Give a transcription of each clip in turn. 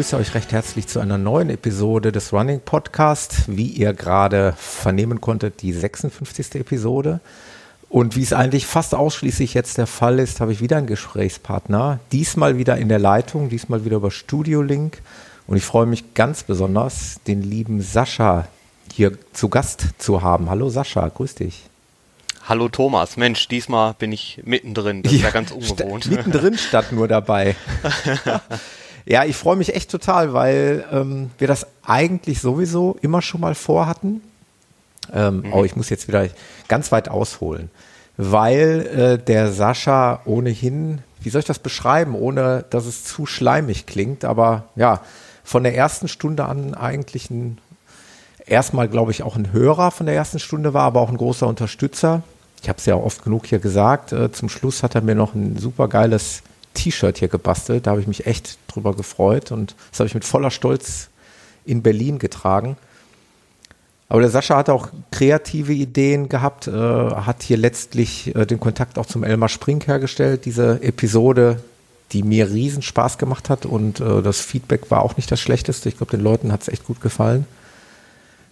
begrüße euch recht herzlich zu einer neuen Episode des Running Podcast. Wie ihr gerade vernehmen konntet, die 56. Episode. Und wie es eigentlich fast ausschließlich jetzt der Fall ist, habe ich wieder einen Gesprächspartner. Diesmal wieder in der Leitung, diesmal wieder über Studio Link. Und ich freue mich ganz besonders, den lieben Sascha hier zu Gast zu haben. Hallo Sascha, grüß dich. Hallo Thomas, Mensch, diesmal bin ich mittendrin. Das ist ja ganz ungewohnt. St mittendrin statt nur dabei. ja, ich freue mich echt total, weil ähm, wir das eigentlich sowieso immer schon mal vorhatten. Ähm, mhm. Oh, ich muss jetzt wieder ganz weit ausholen, weil äh, der Sascha ohnehin, wie soll ich das beschreiben, ohne dass es zu schleimig klingt, aber ja, von der ersten Stunde an eigentlich ein, erstmal glaube ich auch ein Hörer von der ersten Stunde war, aber auch ein großer Unterstützer. Ich habe es ja oft genug hier gesagt. Äh, zum Schluss hat er mir noch ein super geiles T-Shirt hier gebastelt. Da habe ich mich echt drüber gefreut und das habe ich mit voller Stolz in Berlin getragen. Aber der Sascha hat auch kreative Ideen gehabt, äh, hat hier letztlich äh, den Kontakt auch zum Elmar Spring hergestellt. Diese Episode, die mir riesen Spaß gemacht hat und äh, das Feedback war auch nicht das schlechteste. Ich glaube, den Leuten hat es echt gut gefallen.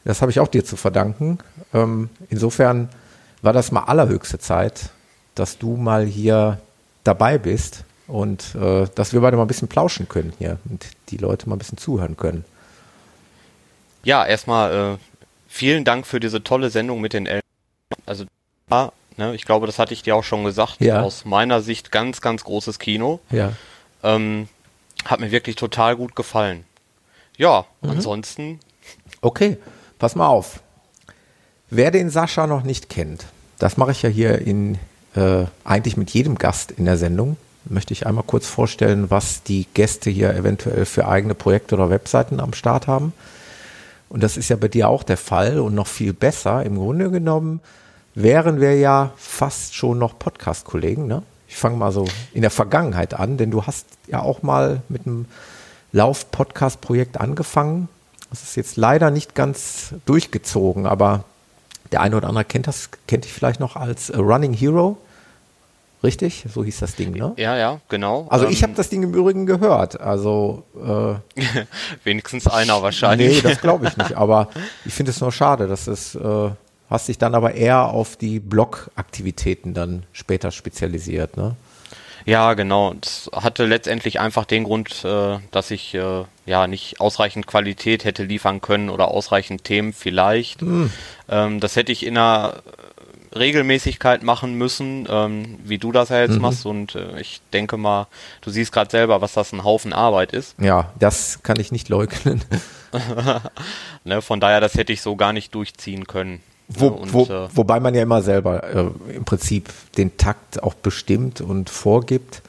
Das habe ich auch dir zu verdanken. Ähm, insofern war das mal allerhöchste Zeit, dass du mal hier dabei bist und äh, dass wir beide mal ein bisschen plauschen können hier und die Leute mal ein bisschen zuhören können. Ja, erstmal äh, vielen Dank für diese tolle Sendung mit den Eltern. Also, ja, ne, ich glaube, das hatte ich dir auch schon gesagt. Ja. Aus meiner Sicht ganz, ganz großes Kino. Ja. Ähm, hat mir wirklich total gut gefallen. Ja, mhm. ansonsten. Okay, pass mal auf. Wer den Sascha noch nicht kennt, das mache ich ja hier in äh, eigentlich mit jedem Gast in der Sendung. Möchte ich einmal kurz vorstellen, was die Gäste hier eventuell für eigene Projekte oder Webseiten am Start haben. Und das ist ja bei dir auch der Fall und noch viel besser. Im Grunde genommen wären wir ja fast schon noch Podcast-Kollegen. Ne? Ich fange mal so in der Vergangenheit an, denn du hast ja auch mal mit einem Lauf-Podcast-Projekt angefangen. Das ist jetzt leider nicht ganz durchgezogen, aber der eine oder andere kennt das, kennt dich vielleicht noch als Running Hero. Richtig? So hieß das Ding, ne? Ja, ja, genau. Also ich habe ähm, das Ding im Übrigen gehört. Also äh, wenigstens einer wahrscheinlich. Nee, das glaube ich nicht. Aber ich finde es nur schade, dass es äh, hast dich dann aber eher auf die Blog-Aktivitäten dann später spezialisiert, ne? Ja, genau. Das hatte letztendlich einfach den Grund, äh, dass ich äh, ja nicht ausreichend Qualität hätte liefern können oder ausreichend Themen vielleicht. Hm. Ähm, das hätte ich in einer Regelmäßigkeit machen müssen, ähm, wie du das ja jetzt mhm. machst. Und äh, ich denke mal, du siehst gerade selber, was das ein Haufen Arbeit ist. Ja, das kann ich nicht leugnen. ne, von daher, das hätte ich so gar nicht durchziehen können. Wo, und, wo, äh, wobei man ja immer selber äh, im Prinzip den Takt auch bestimmt und vorgibt.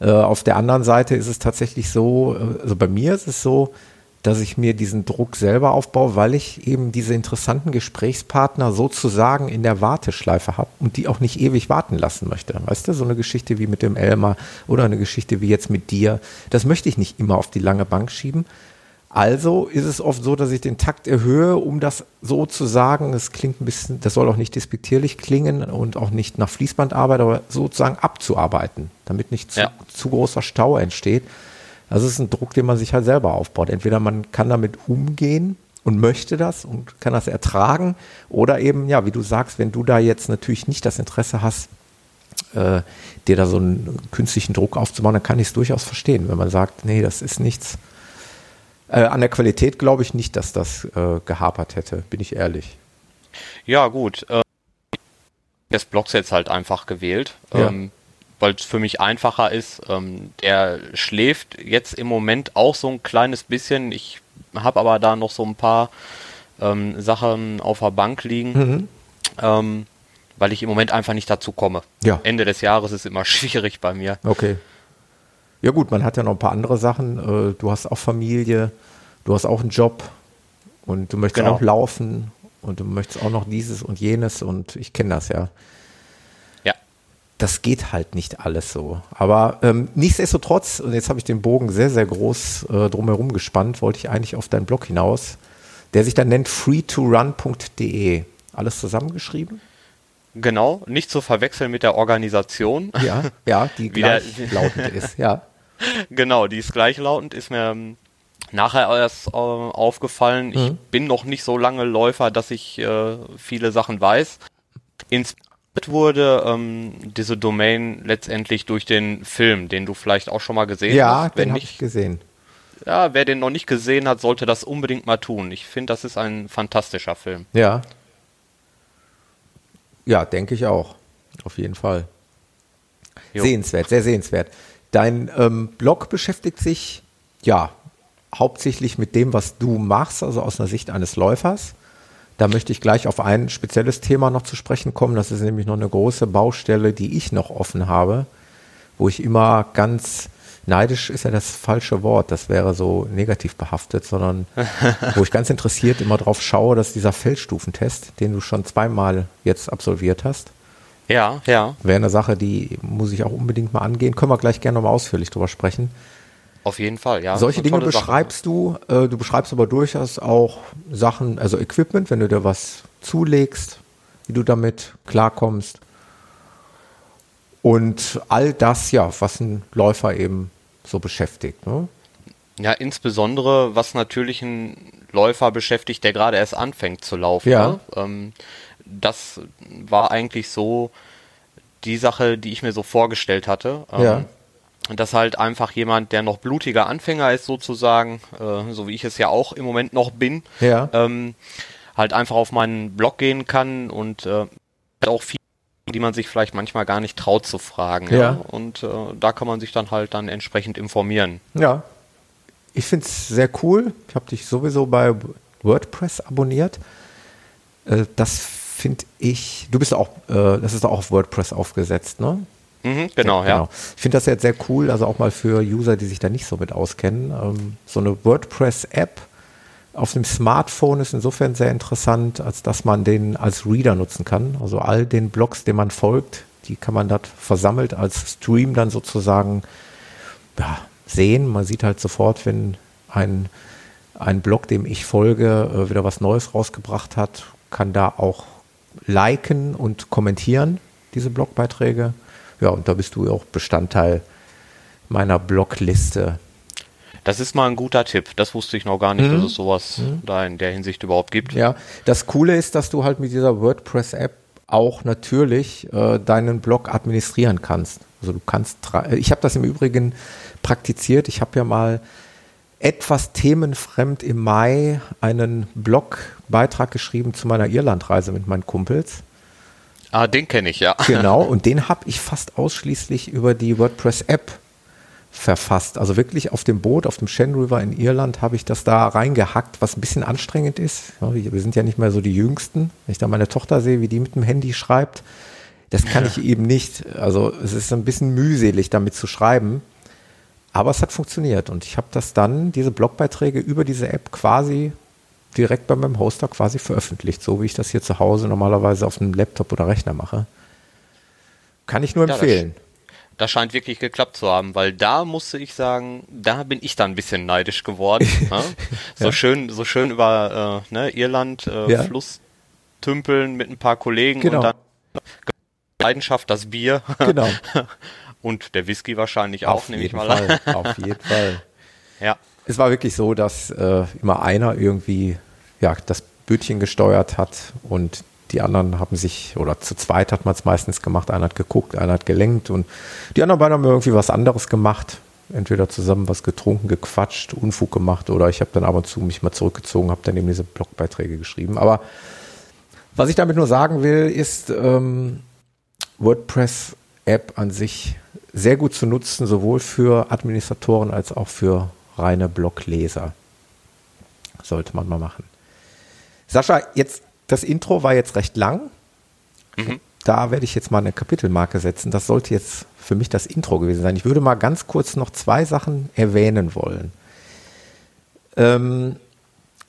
Äh, auf der anderen Seite ist es tatsächlich so, äh, also bei mir ist es so, dass ich mir diesen Druck selber aufbaue, weil ich eben diese interessanten Gesprächspartner sozusagen in der Warteschleife habe und die auch nicht ewig warten lassen möchte. Weißt du, so eine Geschichte wie mit dem Elmar oder eine Geschichte wie jetzt mit dir, das möchte ich nicht immer auf die lange Bank schieben. Also ist es oft so, dass ich den Takt erhöhe, um das so zu sagen. Es klingt ein bisschen, das soll auch nicht despektierlich klingen und auch nicht nach Fließbandarbeit, aber sozusagen abzuarbeiten, damit nicht zu, ja. zu großer Stau entsteht. Das ist ein Druck, den man sich halt selber aufbaut. Entweder man kann damit umgehen und möchte das und kann das ertragen oder eben, ja, wie du sagst, wenn du da jetzt natürlich nicht das Interesse hast, äh, dir da so einen künstlichen Druck aufzubauen, dann kann ich es durchaus verstehen, wenn man sagt, nee, das ist nichts. Äh, an der Qualität glaube ich nicht, dass das äh, gehapert hätte, bin ich ehrlich. Ja, gut. Äh, des Blogs jetzt halt einfach gewählt. Ja. Ähm, weil es für mich einfacher ist. Ähm, der schläft jetzt im Moment auch so ein kleines bisschen. Ich habe aber da noch so ein paar ähm, Sachen auf der Bank liegen, mhm. ähm, weil ich im Moment einfach nicht dazu komme. Ja. Ende des Jahres ist immer schwierig bei mir. Okay. Ja gut, man hat ja noch ein paar andere Sachen. Äh, du hast auch Familie, du hast auch einen Job und du möchtest genau. auch laufen und du möchtest auch noch dieses und jenes und ich kenne das ja das geht halt nicht alles so. Aber ähm, nichtsdestotrotz, und jetzt habe ich den Bogen sehr, sehr groß äh, drumherum gespannt, wollte ich eigentlich auf deinen Blog hinaus, der sich dann nennt free2run.de. alles zusammengeschrieben? Genau, nicht zu verwechseln mit der Organisation. Ja, ja, die gleichlautend ist, ja. Genau, die ist gleichlautend, ist mir ähm, nachher erst äh, aufgefallen. Mhm. Ich bin noch nicht so lange Läufer, dass ich äh, viele Sachen weiß. Inspiriert wurde ähm, diese Domain letztendlich durch den Film, den du vielleicht auch schon mal gesehen ja, hast. Ja, den habe ich gesehen. Ja, wer den noch nicht gesehen hat, sollte das unbedingt mal tun. Ich finde, das ist ein fantastischer Film. Ja. Ja, denke ich auch. Auf jeden Fall. Jo. Sehenswert, sehr sehenswert. Dein ähm, Blog beschäftigt sich ja hauptsächlich mit dem, was du machst, also aus einer Sicht eines Läufers. Da möchte ich gleich auf ein spezielles Thema noch zu sprechen kommen. Das ist nämlich noch eine große Baustelle, die ich noch offen habe, wo ich immer ganz neidisch ist ja das falsche Wort, das wäre so negativ behaftet, sondern wo ich ganz interessiert immer drauf schaue, dass dieser Feldstufentest, den du schon zweimal jetzt absolviert hast, ja, ja. Wäre eine Sache, die muss ich auch unbedingt mal angehen. Können wir gleich gerne nochmal ausführlich drüber sprechen. Auf jeden Fall, ja. Solche Dinge beschreibst Sache. du. Äh, du beschreibst aber durchaus auch Sachen, also Equipment, wenn du dir was zulegst, wie du damit klarkommst. Und all das, ja, was ein Läufer eben so beschäftigt. Ne? Ja, insbesondere, was natürlich ein Läufer beschäftigt, der gerade erst anfängt zu laufen. Ja. Ne? Ähm, das war eigentlich so die Sache, die ich mir so vorgestellt hatte. Ähm, ja. Dass halt einfach jemand, der noch blutiger Anfänger ist, sozusagen, äh, so wie ich es ja auch im Moment noch bin, ja. ähm, halt einfach auf meinen Blog gehen kann und äh, auch viel, die man sich vielleicht manchmal gar nicht traut zu fragen. Ja. ja. Und äh, da kann man sich dann halt dann entsprechend informieren. Ja. Ich finde es sehr cool. Ich habe dich sowieso bei WordPress abonniert. Äh, das finde ich, du bist auch, äh, das ist auch auf WordPress aufgesetzt, ne? Mhm, genau, ja, genau. Ich finde das jetzt sehr cool, also auch mal für User, die sich da nicht so mit auskennen. Ähm, so eine WordPress-App auf dem Smartphone ist insofern sehr interessant, als dass man den als Reader nutzen kann. Also all den Blogs, denen man folgt, die kann man dort versammelt als Stream dann sozusagen ja, sehen. Man sieht halt sofort, wenn ein, ein Blog, dem ich folge, äh, wieder was Neues rausgebracht hat, kann da auch liken und kommentieren, diese Blogbeiträge. Ja, und da bist du auch Bestandteil meiner Blogliste. Das ist mal ein guter Tipp. Das wusste ich noch gar nicht, mhm. dass es sowas mhm. da in der Hinsicht überhaupt gibt. Ja, das Coole ist, dass du halt mit dieser WordPress-App auch natürlich äh, deinen Blog administrieren kannst. Also du kannst, ich habe das im Übrigen praktiziert. Ich habe ja mal etwas themenfremd im Mai einen Blogbeitrag geschrieben zu meiner Irlandreise mit meinen Kumpels. Ah, den kenne ich, ja. Genau, und den habe ich fast ausschließlich über die WordPress-App verfasst. Also wirklich auf dem Boot, auf dem Shen River in Irland habe ich das da reingehackt, was ein bisschen anstrengend ist. Wir sind ja nicht mehr so die Jüngsten. Wenn ich da meine Tochter sehe, wie die mit dem Handy schreibt, das kann ich eben nicht. Also es ist ein bisschen mühselig, damit zu schreiben. Aber es hat funktioniert und ich habe das dann, diese Blogbeiträge über diese App quasi direkt bei meinem Hoster quasi veröffentlicht, so wie ich das hier zu Hause normalerweise auf einem Laptop oder Rechner mache. Kann ich nur ja, empfehlen. Das, das, scheint wirklich geklappt zu haben, weil da musste ich sagen, da bin ich dann ein bisschen neidisch geworden. ne? So ja. schön, so schön über äh, ne, Irland äh, ja. Fluss tümpeln mit ein paar Kollegen genau. und dann Leidenschaft, das Bier. Genau. Und der Whisky wahrscheinlich auch, nehme ich mal Fall, an. Auf jeden Fall. Ja. Es war wirklich so, dass äh, immer einer irgendwie ja, das Bötchen gesteuert hat und die anderen haben sich, oder zu zweit hat man es meistens gemacht, einer hat geguckt, einer hat gelenkt und die anderen beiden haben irgendwie was anderes gemacht. Entweder zusammen was getrunken, gequatscht, Unfug gemacht oder ich habe dann ab und zu mich mal zurückgezogen, habe dann eben diese Blogbeiträge geschrieben. Aber was ich damit nur sagen will, ist, ähm, WordPress-App an sich sehr gut zu nutzen, sowohl für Administratoren als auch für reine Blogleser. Sollte man mal machen. Sascha, jetzt das Intro war jetzt recht lang. Mhm. Da werde ich jetzt mal eine Kapitelmarke setzen. Das sollte jetzt für mich das Intro gewesen sein. Ich würde mal ganz kurz noch zwei Sachen erwähnen wollen. Ähm,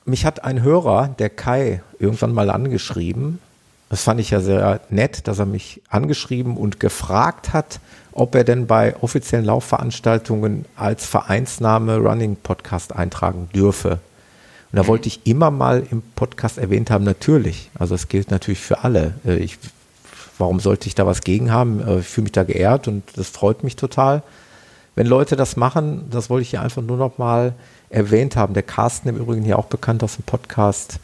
mich hat ein Hörer, der Kai, irgendwann mal angeschrieben. Das fand ich ja sehr nett, dass er mich angeschrieben und gefragt hat, ob er denn bei offiziellen Laufveranstaltungen als Vereinsname Running Podcast eintragen dürfe. Und da wollte ich immer mal im Podcast erwähnt haben, natürlich. Also es gilt natürlich für alle. Äh, ich, warum sollte ich da was gegen haben? Äh, ich fühle mich da geehrt und das freut mich total. Wenn Leute das machen, das wollte ich hier einfach nur noch mal erwähnt haben. Der Carsten im Übrigen hier auch bekannt aus dem Podcast,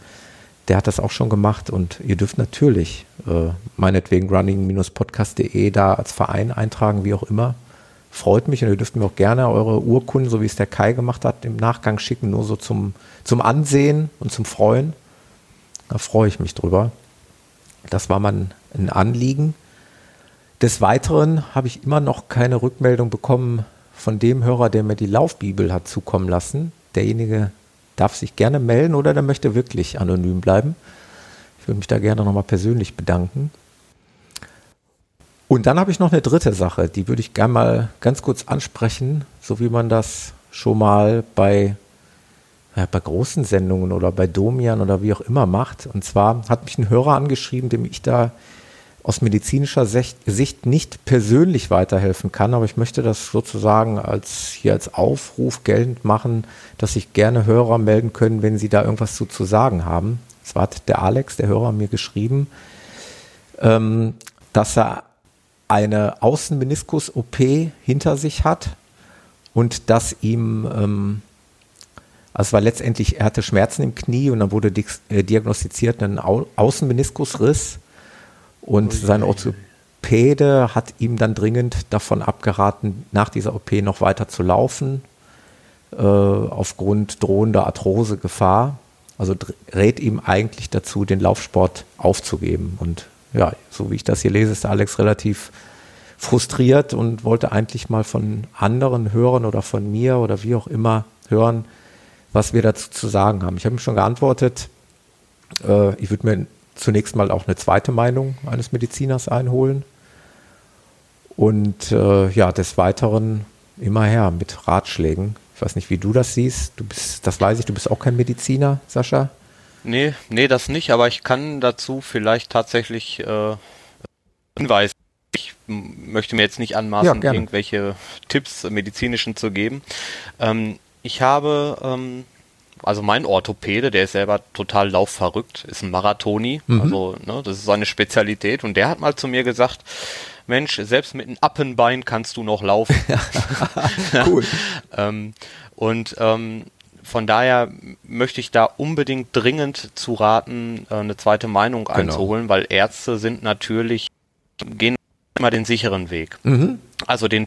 der hat das auch schon gemacht und ihr dürft natürlich äh, meinetwegen running-podcast.de da als Verein eintragen, wie auch immer. Freut mich und ihr dürft mir auch gerne eure Urkunden, so wie es der Kai gemacht hat, im Nachgang schicken, nur so zum, zum Ansehen und zum Freuen. Da freue ich mich drüber. Das war mal ein Anliegen. Des Weiteren habe ich immer noch keine Rückmeldung bekommen von dem Hörer, der mir die Laufbibel hat zukommen lassen. Derjenige darf sich gerne melden oder der möchte wirklich anonym bleiben. Würde mich da gerne nochmal persönlich bedanken. Und dann habe ich noch eine dritte Sache, die würde ich gerne mal ganz kurz ansprechen, so wie man das schon mal bei, ja, bei großen Sendungen oder bei Domian oder wie auch immer macht. Und zwar hat mich ein Hörer angeschrieben, dem ich da aus medizinischer Sicht nicht persönlich weiterhelfen kann, aber ich möchte das sozusagen als hier als Aufruf geltend machen, dass sich gerne Hörer melden können, wenn sie da irgendwas zu, zu sagen haben. Zwar hat der Alex, der Hörer, mir geschrieben, ähm, dass er eine Außenmeniskus-OP hinter sich hat und dass ihm, ähm, also es war letztendlich, er hatte Schmerzen im Knie und dann wurde äh, diagnostiziert ein Au Außenmeniskusriss und Ui. sein Orthopäde hat ihm dann dringend davon abgeraten, nach dieser OP noch weiter zu laufen, äh, aufgrund drohender Arthrosegefahr. Also rät ihm eigentlich dazu, den Laufsport aufzugeben. Und ja, so wie ich das hier lese, ist Alex relativ frustriert und wollte eigentlich mal von anderen hören oder von mir oder wie auch immer hören, was wir dazu zu sagen haben. Ich habe ihm schon geantwortet, äh, ich würde mir zunächst mal auch eine zweite Meinung eines Mediziners einholen. Und äh, ja, des Weiteren immer her mit Ratschlägen. Ich weiß nicht, wie du das siehst. Du bist, das weiß ich, du bist auch kein Mediziner, Sascha. Nee, nee, das nicht, aber ich kann dazu vielleicht tatsächlich äh, hinweisen. Ich möchte mir jetzt nicht anmaßen, ja, irgendwelche Tipps medizinischen zu geben. Ähm, ich habe ähm, also mein Orthopäde, der ist selber total laufverrückt, ist ein Marathoni, mhm. also ne, das ist seine Spezialität und der hat mal zu mir gesagt, Mensch, selbst mit einem Appenbein kannst du noch laufen. cool. ähm, und ähm, von daher möchte ich da unbedingt dringend zu raten, äh, eine zweite Meinung genau. einzuholen, weil Ärzte sind natürlich, gehen immer den sicheren Weg. Mhm. Also den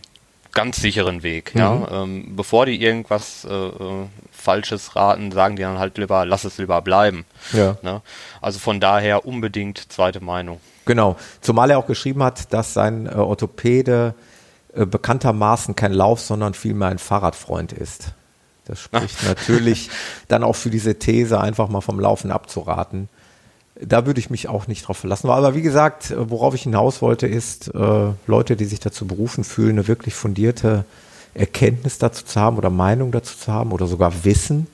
ganz sicheren Weg. Mhm. Ja? Ähm, bevor die irgendwas äh, äh, Falsches raten, sagen die dann halt lieber, lass es lieber bleiben. Ja. Ne? Also von daher unbedingt zweite Meinung. Genau. Zumal er auch geschrieben hat, dass sein äh, Orthopäde äh, bekanntermaßen kein Lauf, sondern vielmehr ein Fahrradfreund ist. Das spricht Ach. natürlich dann auch für diese These, einfach mal vom Laufen abzuraten da würde ich mich auch nicht drauf verlassen. Aber wie gesagt, worauf ich hinaus wollte, ist, äh, Leute, die sich dazu berufen fühlen, eine wirklich fundierte Erkenntnis dazu zu haben oder Meinung dazu zu haben oder sogar Wissen,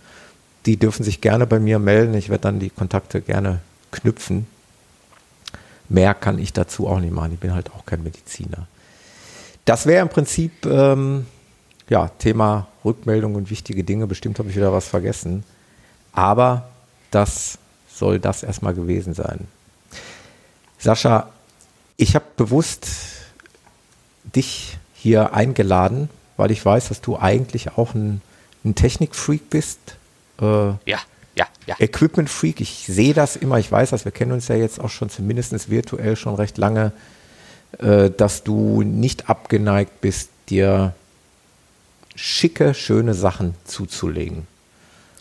die dürfen sich gerne bei mir melden. Ich werde dann die Kontakte gerne knüpfen. Mehr kann ich dazu auch nicht machen. Ich bin halt auch kein Mediziner. Das wäre im Prinzip ähm, ja, Thema Rückmeldung und wichtige Dinge. Bestimmt habe ich wieder was vergessen. Aber das soll das erstmal gewesen sein. Sascha, ich habe bewusst dich hier eingeladen, weil ich weiß, dass du eigentlich auch ein, ein Technikfreak bist. Äh, ja, ja, ja. Equipment-Freak. Ich sehe das immer. Ich weiß das. Wir kennen uns ja jetzt auch schon zumindest virtuell schon recht lange, äh, dass du nicht abgeneigt bist, dir schicke, schöne Sachen zuzulegen.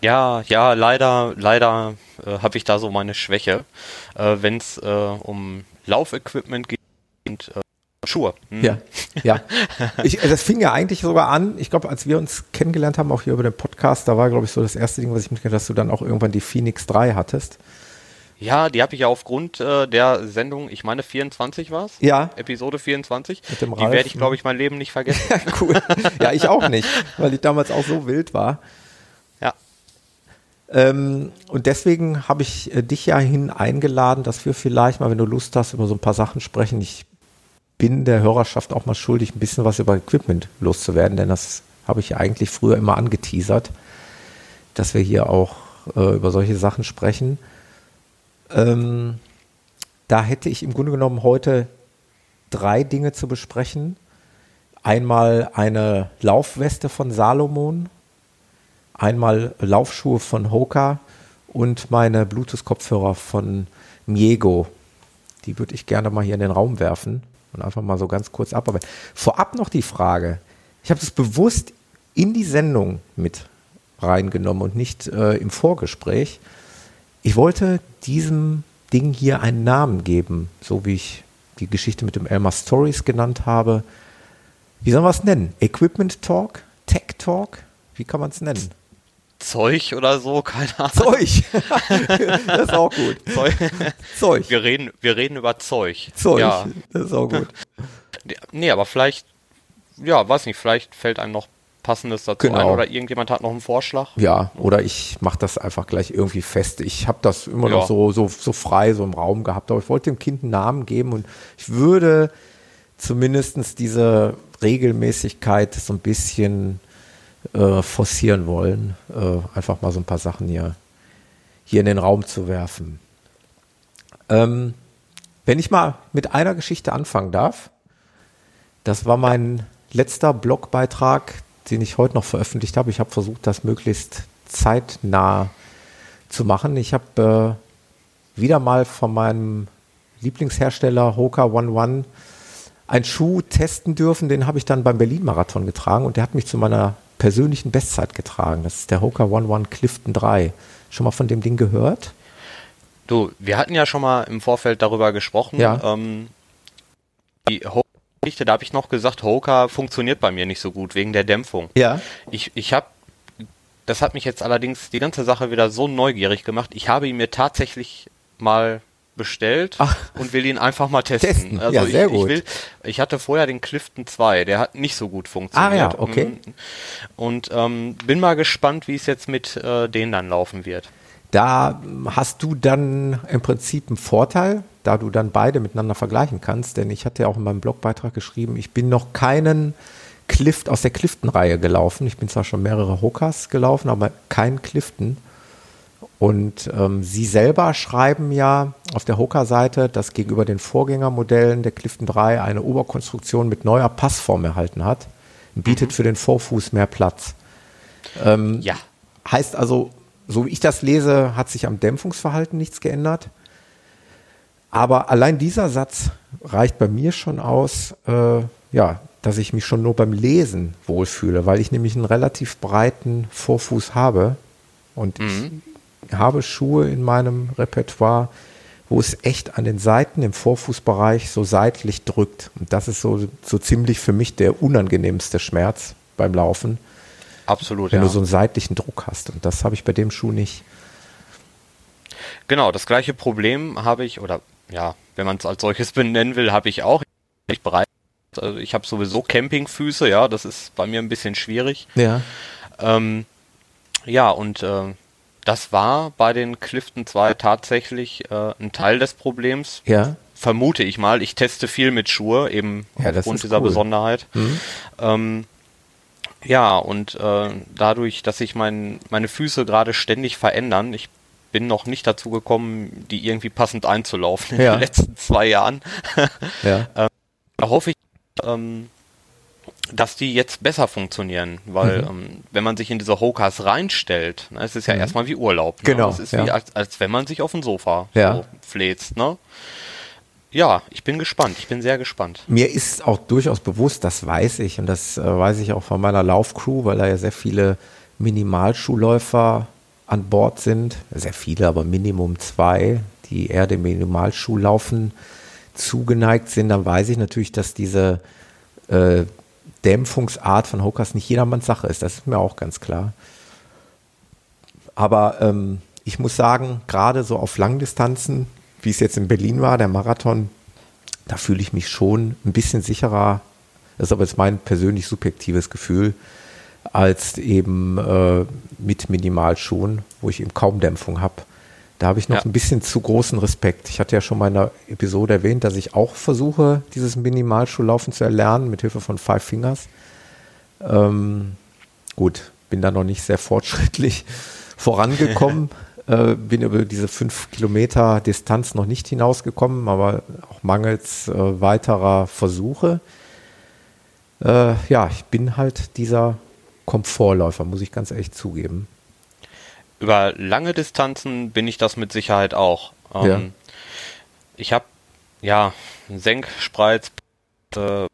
Ja, ja, leider, leider äh, habe ich da so meine Schwäche, äh, wenn es äh, um Laufequipment geht äh, Schuhe. Hm. Ja, ja. Ich, das fing ja eigentlich sogar an, ich glaube, als wir uns kennengelernt haben, auch hier über den Podcast, da war, glaube ich, so das erste Ding, was ich mitgekriegt habe, dass du dann auch irgendwann die Phoenix 3 hattest. Ja, die habe ich ja aufgrund äh, der Sendung, ich meine 24 war es? Ja. Episode 24. Mit dem die werde ich, glaube ich, mein Leben nicht vergessen. ja, cool. Ja, ich auch nicht, weil ich damals auch so wild war. Ähm, und deswegen habe ich äh, dich ja hin eingeladen, dass wir vielleicht mal, wenn du Lust hast, über so ein paar Sachen sprechen. Ich bin der Hörerschaft auch mal schuldig, ein bisschen was über Equipment loszuwerden, denn das habe ich ja eigentlich früher immer angeteasert, dass wir hier auch äh, über solche Sachen sprechen. Ähm, da hätte ich im Grunde genommen heute drei Dinge zu besprechen. Einmal eine Laufweste von Salomon, einmal Laufschuhe von Hoka und meine Bluetooth-Kopfhörer von Miego. Die würde ich gerne mal hier in den Raum werfen und einfach mal so ganz kurz abarbeiten. Vorab noch die Frage, ich habe das bewusst in die Sendung mit reingenommen und nicht äh, im Vorgespräch. Ich wollte diesem Ding hier einen Namen geben, so wie ich die Geschichte mit dem Elmer Stories genannt habe. Wie soll man es nennen? Equipment Talk? Tech Talk? Wie kann man es nennen? Zeug oder so, keine Ahnung. Zeug. das ist auch gut. Zeug. Zeug. Wir reden, wir reden über Zeug. Zeug. Ja. Das ist auch gut. Nee, aber vielleicht, ja, weiß nicht, vielleicht fällt einem noch Passendes dazu genau. ein oder irgendjemand hat noch einen Vorschlag? Ja, oder ich mache das einfach gleich irgendwie fest. Ich habe das immer ja. noch so, so, so frei so im Raum gehabt, aber ich wollte dem Kind einen Namen geben und ich würde zumindest diese Regelmäßigkeit so ein bisschen äh, forcieren wollen, äh, einfach mal so ein paar Sachen hier, hier in den Raum zu werfen. Ähm, wenn ich mal mit einer Geschichte anfangen darf, das war mein letzter Blogbeitrag den ich heute noch veröffentlicht habe. Ich habe versucht, das möglichst zeitnah zu machen. Ich habe äh, wieder mal von meinem Lieblingshersteller Hoka One One einen Schuh testen dürfen. Den habe ich dann beim Berlin-Marathon getragen und der hat mich zu meiner persönlichen Bestzeit getragen. Das ist der Hoka One One Clifton 3. Schon mal von dem Ding gehört? Du, wir hatten ja schon mal im Vorfeld darüber gesprochen. Ja. Ähm, die Hoka Geschichte, da habe ich noch gesagt, Hoka funktioniert bei mir nicht so gut wegen der Dämpfung. Ja. Ich, ich habe, das hat mich jetzt allerdings die ganze Sache wieder so neugierig gemacht. Ich habe ihn mir tatsächlich mal bestellt Ach. und will ihn einfach mal testen. testen. Also ja, sehr ich, gut. Ich, will, ich hatte vorher den Clifton 2, der hat nicht so gut funktioniert. Ah ja, okay. Und ähm, bin mal gespannt, wie es jetzt mit äh, denen dann laufen wird. Da hast du dann im Prinzip einen Vorteil, da du dann beide miteinander vergleichen kannst, denn ich hatte ja auch in meinem Blogbeitrag geschrieben, ich bin noch keinen Clift aus der Clifton-Reihe gelaufen. Ich bin zwar schon mehrere Hokas gelaufen, aber kein Clifton. Und ähm, sie selber schreiben ja auf der Hoka-Seite, dass gegenüber den Vorgängermodellen der Clifton 3 eine Oberkonstruktion mit neuer Passform erhalten hat, bietet mhm. für den Vorfuß mehr Platz. Ähm, ja. Heißt also, so wie ich das lese, hat sich am Dämpfungsverhalten nichts geändert. Aber allein dieser Satz reicht bei mir schon aus, äh, ja, dass ich mich schon nur beim Lesen wohlfühle, weil ich nämlich einen relativ breiten Vorfuß habe und mhm. ich habe Schuhe in meinem Repertoire, wo es echt an den Seiten im Vorfußbereich so seitlich drückt. Und das ist so, so ziemlich für mich der unangenehmste Schmerz beim Laufen. Absolut, Wenn ja. du so einen seitlichen Druck hast. Und das habe ich bei dem Schuh nicht. Genau, das gleiche Problem habe ich, oder ja, wenn man es als solches benennen will, habe ich auch. Ich bereit. Also ich habe sowieso Campingfüße, ja, das ist bei mir ein bisschen schwierig. Ja. Ähm, ja, und äh, das war bei den Clifton 2 tatsächlich äh, ein Teil des Problems. Ja. Vermute ich mal. Ich teste viel mit Schuhe, eben ja, aufgrund dieser cool. Besonderheit. Mhm. Ähm, ja, und äh, dadurch, dass sich mein, meine Füße gerade ständig verändern, ich bin noch nicht dazu gekommen, die irgendwie passend einzulaufen in ja. den letzten zwei Jahren. ja. ähm, da hoffe ich, ähm, dass die jetzt besser funktionieren, weil mhm. ähm, wenn man sich in diese Hokas reinstellt, ne, es ist ja mhm. erstmal wie Urlaub. Ne? Genau. Es ist ja. wie als, als wenn man sich auf dem Sofa ja. so fläzt. Ne? Ja, ich bin gespannt. Ich bin sehr gespannt. Mir ist auch durchaus bewusst, das weiß ich und das äh, weiß ich auch von meiner Laufcrew, weil da ja sehr viele Minimalschuhläufer an Bord sind, sehr viele, aber Minimum zwei, die eher dem Minimalschuhlaufen zugeneigt sind, dann weiß ich natürlich, dass diese äh, Dämpfungsart von Hokas nicht jedermanns Sache ist. Das ist mir auch ganz klar. Aber ähm, ich muss sagen, gerade so auf Langdistanzen, wie es jetzt in Berlin war, der Marathon, da fühle ich mich schon ein bisschen sicherer. Das ist aber jetzt mein persönlich subjektives Gefühl, als eben äh, mit Minimalschuhen, wo ich eben kaum Dämpfung habe. Da habe ich noch ja. ein bisschen zu großen Respekt. Ich hatte ja schon mal in der Episode erwähnt, dass ich auch versuche, dieses Minimalschuhlaufen zu erlernen mit Hilfe von Five Fingers. Ähm, gut, bin da noch nicht sehr fortschrittlich, vorangekommen. äh, bin über diese fünf Kilometer Distanz noch nicht hinausgekommen, aber auch mangels äh, weiterer Versuche. Äh, ja, ich bin halt dieser Komfortläufer, muss ich ganz ehrlich zugeben. Über lange Distanzen bin ich das mit Sicherheit auch. Ähm, ja. Ich habe ja Senk, Spreiz, äh,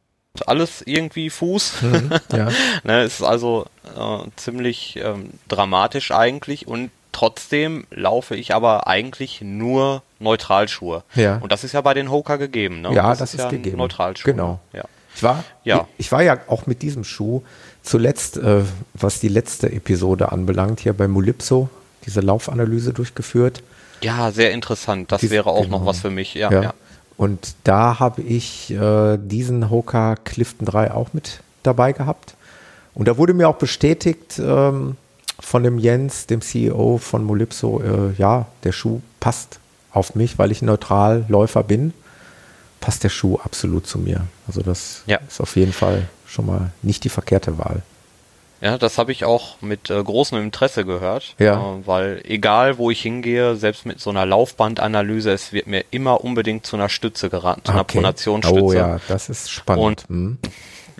alles irgendwie Fuß. Mhm, ja. ne, ist also äh, ziemlich ähm, dramatisch eigentlich und trotzdem laufe ich aber eigentlich nur Neutralschuhe. Ja. Und das ist ja bei den Hoka gegeben. Ne? Ja, das, das ist, ist ja gegeben. Neutralschuhe. Genau. Ja. Ich war, ja. Ich, ich, war ja auch mit diesem Schuh zuletzt, äh, was die letzte Episode anbelangt, hier bei Mulipso, diese Laufanalyse durchgeführt. Ja, sehr interessant. Das Dies, wäre auch genau. noch was für mich. Ja, ja. ja. Und da habe ich äh, diesen Hoka Clifton 3 auch mit dabei gehabt. Und da wurde mir auch bestätigt ähm, von dem Jens, dem CEO von Molipso, äh, ja, der Schuh passt auf mich, weil ich ein Neutralläufer bin, passt der Schuh absolut zu mir. Also das ja. ist auf jeden Fall schon mal nicht die verkehrte Wahl. Ja, das habe ich auch mit äh, großem Interesse gehört, ja. Äh, weil egal wo ich hingehe, selbst mit so einer Laufbandanalyse, es wird mir immer unbedingt zu einer Stütze geraten, zu einer okay. Pronationsstütze. Oh ja, das ist spannend. Und hm.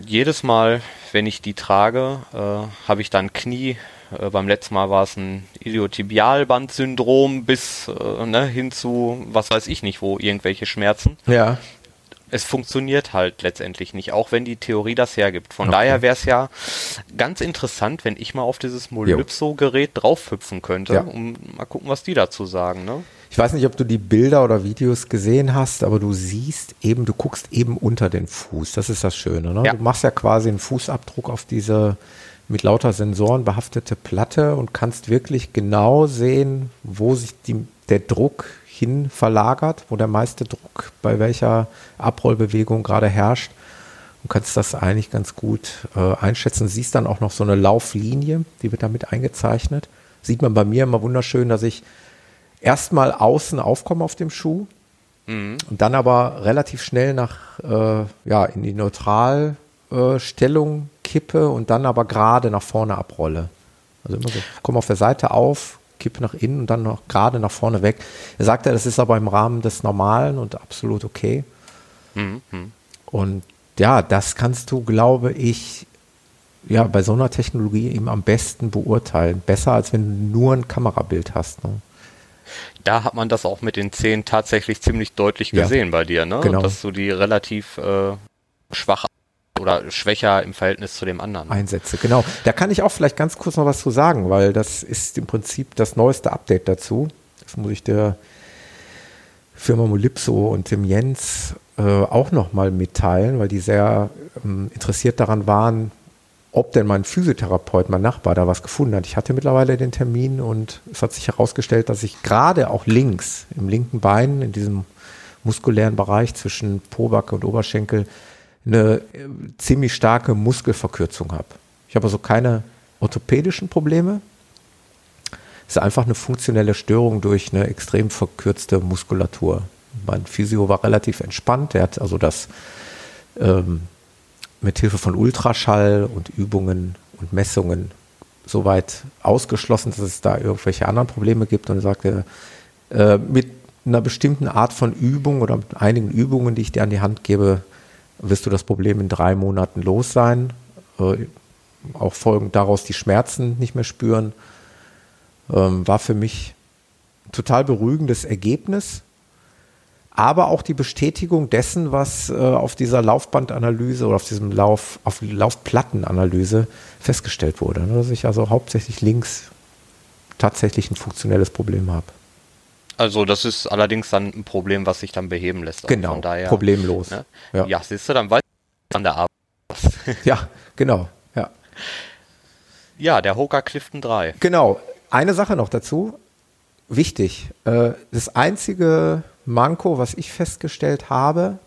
jedes Mal, wenn ich die trage, äh, habe ich dann Knie. Äh, beim letzten Mal war es ein Iliotibialbandsyndrom bis äh, ne, hin zu, was weiß ich nicht, wo irgendwelche Schmerzen. Ja es funktioniert halt letztendlich nicht, auch wenn die Theorie das hergibt. Von okay. daher wäre es ja ganz interessant, wenn ich mal auf dieses Molypso-Gerät draufhüpfen könnte, ja. um mal gucken, was die dazu sagen. Ne? Ich weiß nicht, ob du die Bilder oder Videos gesehen hast, aber du siehst eben, du guckst eben unter den Fuß. Das ist das Schöne. Ne? Ja. Du machst ja quasi einen Fußabdruck auf diese mit lauter Sensoren behaftete Platte und kannst wirklich genau sehen, wo sich die, der Druck hin verlagert, wo der meiste Druck bei welcher Abrollbewegung gerade herrscht. Du kannst das eigentlich ganz gut äh, einschätzen. Siehst dann auch noch so eine Lauflinie, die wird damit eingezeichnet. Sieht man bei mir immer wunderschön, dass ich erstmal außen aufkomme auf dem Schuh mhm. und dann aber relativ schnell nach, äh, ja, in die Neutralstellung äh, kippe und dann aber gerade nach vorne abrolle. Also immer so, ich komme auf der Seite auf, kippe nach innen und dann noch gerade nach vorne weg. Er sagte, das ist aber im Rahmen des Normalen und absolut okay. Mhm. Und ja, das kannst du, glaube ich, ja, bei so einer Technologie eben am besten beurteilen. Besser, als wenn du nur ein Kamerabild hast. Ne? Da hat man das auch mit den Zehen tatsächlich ziemlich deutlich gesehen ja, bei dir, ne? Genau. Dass du die relativ äh, schwach oder schwächer im Verhältnis zu dem anderen. Einsätze, genau. Da kann ich auch vielleicht ganz kurz noch was zu sagen, weil das ist im Prinzip das neueste Update dazu. Das muss ich der Firma Molipso und dem Jens äh, auch nochmal mitteilen, weil die sehr ähm, interessiert daran waren, ob denn mein Physiotherapeut, mein Nachbar, da was gefunden hat. Ich hatte mittlerweile den Termin und es hat sich herausgestellt, dass ich gerade auch links im linken Bein, in diesem muskulären Bereich zwischen Pobacke und Oberschenkel, eine äh, ziemlich starke Muskelverkürzung habe. Ich habe also keine orthopädischen Probleme. Es ist einfach eine funktionelle Störung durch eine extrem verkürzte Muskulatur. Mein Physio war relativ entspannt. Er hat also das ähm, mit Hilfe von Ultraschall und Übungen und Messungen soweit ausgeschlossen, dass es da irgendwelche anderen Probleme gibt. Und er sagte, äh, mit einer bestimmten Art von Übung oder mit einigen Übungen, die ich dir an die Hand gebe, wirst du das Problem in drei Monaten los sein. Äh, auch folgend daraus die Schmerzen nicht mehr spüren. Ähm, war für mich ein total beruhigendes Ergebnis, aber auch die Bestätigung dessen, was äh, auf dieser Laufbandanalyse oder auf diesem Lauf, auf Laufplattenanalyse festgestellt wurde. Ne, dass ich also hauptsächlich links tatsächlich ein funktionelles Problem habe. Also das ist allerdings dann ein Problem, was sich dann beheben lässt. Also genau, daher, problemlos. Ne? Ja. ja, siehst du, dann weiß ich an der Arbeit. ja, genau, ja. Ja, der Hoka Clifton 3. Genau, eine Sache noch dazu, wichtig, äh, das einzige Manko, was ich festgestellt habe,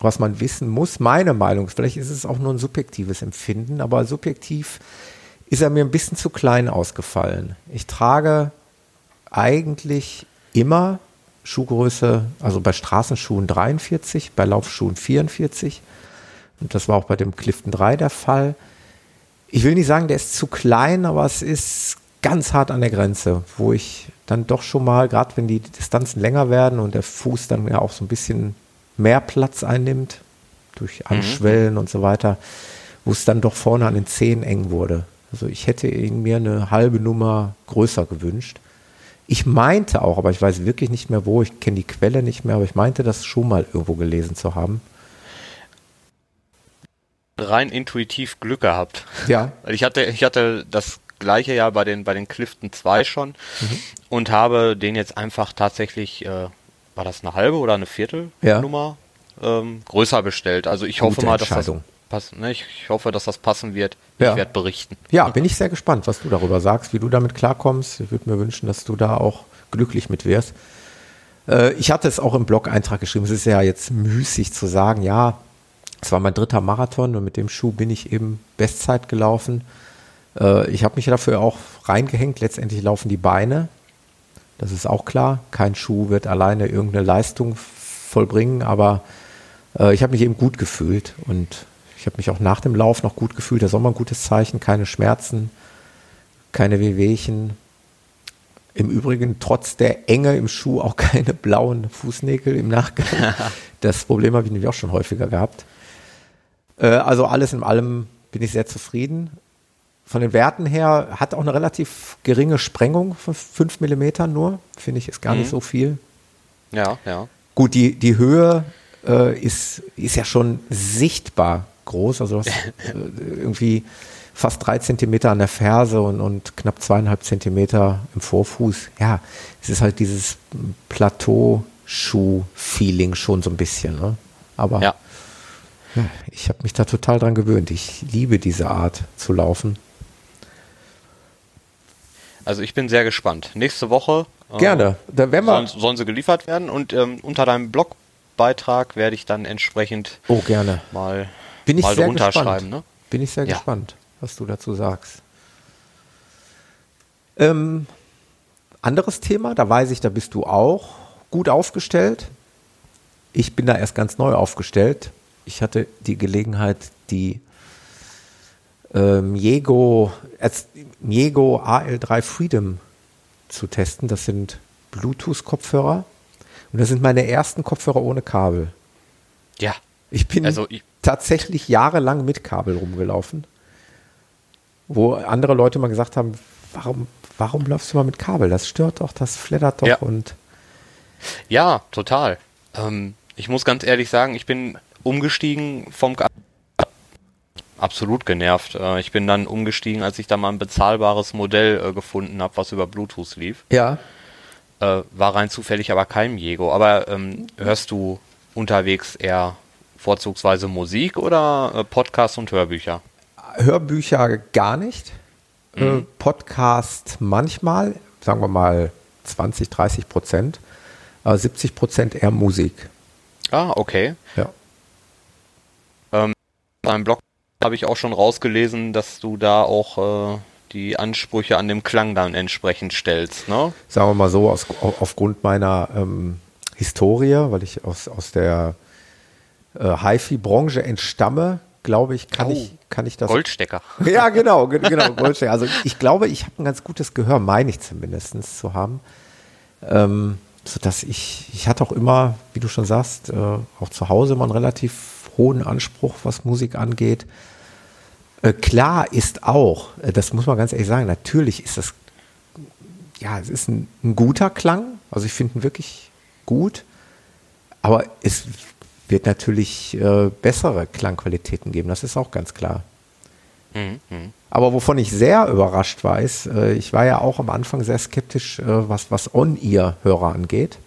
was man wissen muss, meine Meinung, vielleicht ist es auch nur ein subjektives Empfinden, aber subjektiv ist er mir ein bisschen zu klein ausgefallen. Ich trage eigentlich immer Schuhgröße, also bei Straßenschuhen 43, bei Laufschuhen 44. Und das war auch bei dem Clifton 3 der Fall. Ich will nicht sagen, der ist zu klein, aber es ist ganz hart an der Grenze, wo ich dann doch schon mal, gerade wenn die Distanzen länger werden und der Fuß dann ja auch so ein bisschen mehr Platz einnimmt, durch mhm. Anschwellen mhm. und so weiter, wo es dann doch vorne an den Zehen eng wurde. Also ich hätte mir eine halbe Nummer größer gewünscht. Ich meinte auch, aber ich weiß wirklich nicht mehr wo, ich kenne die Quelle nicht mehr, aber ich meinte das schon mal irgendwo gelesen zu haben. Rein intuitiv Glück gehabt. Ja. Ich hatte, ich hatte das gleiche ja bei den, bei den Clifton 2 schon mhm. und habe den jetzt einfach tatsächlich, äh, war das eine halbe oder eine Viertelnummer ja. ähm, größer bestellt. Also ich Gute hoffe mal, dass das passen. Ne? Ich, ich, hoffe, dass das passen wird. Ja. Ich werde berichten. Ja, bin ich sehr gespannt, was du darüber sagst, wie du damit klarkommst. Ich würde mir wünschen, dass du da auch glücklich mit wärst. Äh, ich hatte es auch im Blog-Eintrag geschrieben. Es ist ja jetzt müßig zu sagen, ja, es war mein dritter Marathon und mit dem Schuh bin ich eben Bestzeit gelaufen. Äh, ich habe mich dafür auch reingehängt. Letztendlich laufen die Beine. Das ist auch klar. Kein Schuh wird alleine irgendeine Leistung vollbringen, aber äh, ich habe mich eben gut gefühlt und ich habe mich auch nach dem Lauf noch gut gefühlt. Auch mal ein gutes Zeichen. Keine Schmerzen, keine Wehwehchen. Im Übrigen trotz der Enge im Schuh auch keine blauen Fußnägel im Nachgang. das Problem habe ich nämlich auch schon häufiger gehabt. Äh, also alles in allem bin ich sehr zufrieden. Von den Werten her hat auch eine relativ geringe Sprengung von 5 mm nur. Finde ich, ist gar mhm. nicht so viel. Ja, ja. Gut, die, die Höhe äh, ist, ist ja schon sichtbar groß. Also du hast äh, irgendwie fast drei Zentimeter an der Ferse und, und knapp zweieinhalb Zentimeter im Vorfuß. Ja, es ist halt dieses Plateau-Schuh-Feeling schon so ein bisschen. Ne? Aber ja. ja ich habe mich da total dran gewöhnt. Ich liebe diese Art zu laufen. Also ich bin sehr gespannt. Nächste Woche äh, Gerne. Da werden wir sollen, sollen sie geliefert werden und ähm, unter deinem Blogbeitrag werde ich dann entsprechend oh, gerne. mal bin ich mal sehr gespannt. Ne? Bin ich sehr ja. gespannt, was du dazu sagst. Ähm, anderes Thema, da weiß ich, da bist du auch gut aufgestellt. Ich bin da erst ganz neu aufgestellt. Ich hatte die Gelegenheit, die ähm, Miego, Miego AL3 Freedom zu testen. Das sind Bluetooth-Kopfhörer. Und das sind meine ersten Kopfhörer ohne Kabel. Ja. Ich bin also ich tatsächlich jahrelang mit Kabel rumgelaufen, wo andere Leute mal gesagt haben, warum, warum läufst du mal mit Kabel? Das stört doch, das flattert doch ja. und. Ja, total. Ähm, ich muss ganz ehrlich sagen, ich bin umgestiegen vom absolut genervt. Äh, ich bin dann umgestiegen, als ich da mal ein bezahlbares Modell äh, gefunden habe, was über Bluetooth lief. Ja. Äh, war rein zufällig aber kein Jego. Aber ähm, hörst du unterwegs eher vorzugsweise Musik oder äh, Podcasts und Hörbücher? Hörbücher gar nicht. Äh, mhm. Podcast manchmal, sagen wir mal 20, 30 Prozent. Äh, 70 Prozent eher Musik. Ah, okay. Ja. Ähm, beim Blog habe ich auch schon rausgelesen, dass du da auch äh, die Ansprüche an dem Klang dann entsprechend stellst, ne? Sagen wir mal so, aus, aufgrund meiner ähm, Historie, weil ich aus, aus der äh, HiFi-Branche entstamme, glaube ich, kann, oh, ich, kann ich das. Goldstecker. Ja, genau, genau, Goldstecker. Also ich glaube, ich habe ein ganz gutes Gehör, meine ich zumindest zu haben. Ähm, sodass ich, ich hatte auch immer, wie du schon sagst, äh, auch zu Hause immer einen relativ hohen Anspruch, was Musik angeht. Äh, klar ist auch, äh, das muss man ganz ehrlich sagen, natürlich ist das, ja, es ist ein, ein guter Klang. Also ich finde ihn wirklich gut. Aber es wird natürlich äh, bessere Klangqualitäten geben, das ist auch ganz klar. Mhm, mhm. Aber wovon ich sehr überrascht war, ist, äh, ich war ja auch am Anfang sehr skeptisch, äh, was, was On-Ear-Hörer angeht.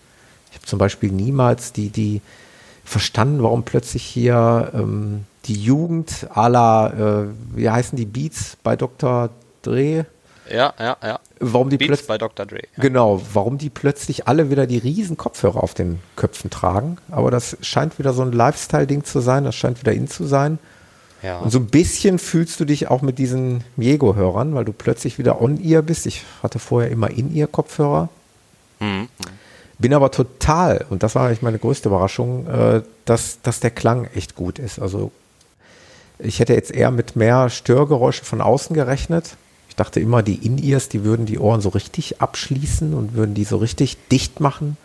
Ich habe zum Beispiel niemals die, die verstanden, warum plötzlich hier ähm, die Jugend aller, äh, wie heißen die Beats bei Dr. Dre? Ja, ja, ja. Warum die Beats bei Dr. Dre. Ja. Genau, warum die plötzlich alle wieder die riesen Kopfhörer auf den Köpfen tragen. Aber das scheint wieder so ein Lifestyle-Ding zu sein, das scheint wieder in zu sein. Ja. Und so ein bisschen fühlst du dich auch mit diesen Miego-Hörern, weil du plötzlich wieder on-ear bist. Ich hatte vorher immer in-ear-Kopfhörer. Mhm. Bin aber total, und das war eigentlich meine größte Überraschung, äh, dass, dass der Klang echt gut ist. Also ich hätte jetzt eher mit mehr Störgeräuschen von außen gerechnet dachte immer, die In-Ears, die würden die Ohren so richtig abschließen und würden die so richtig dicht machen.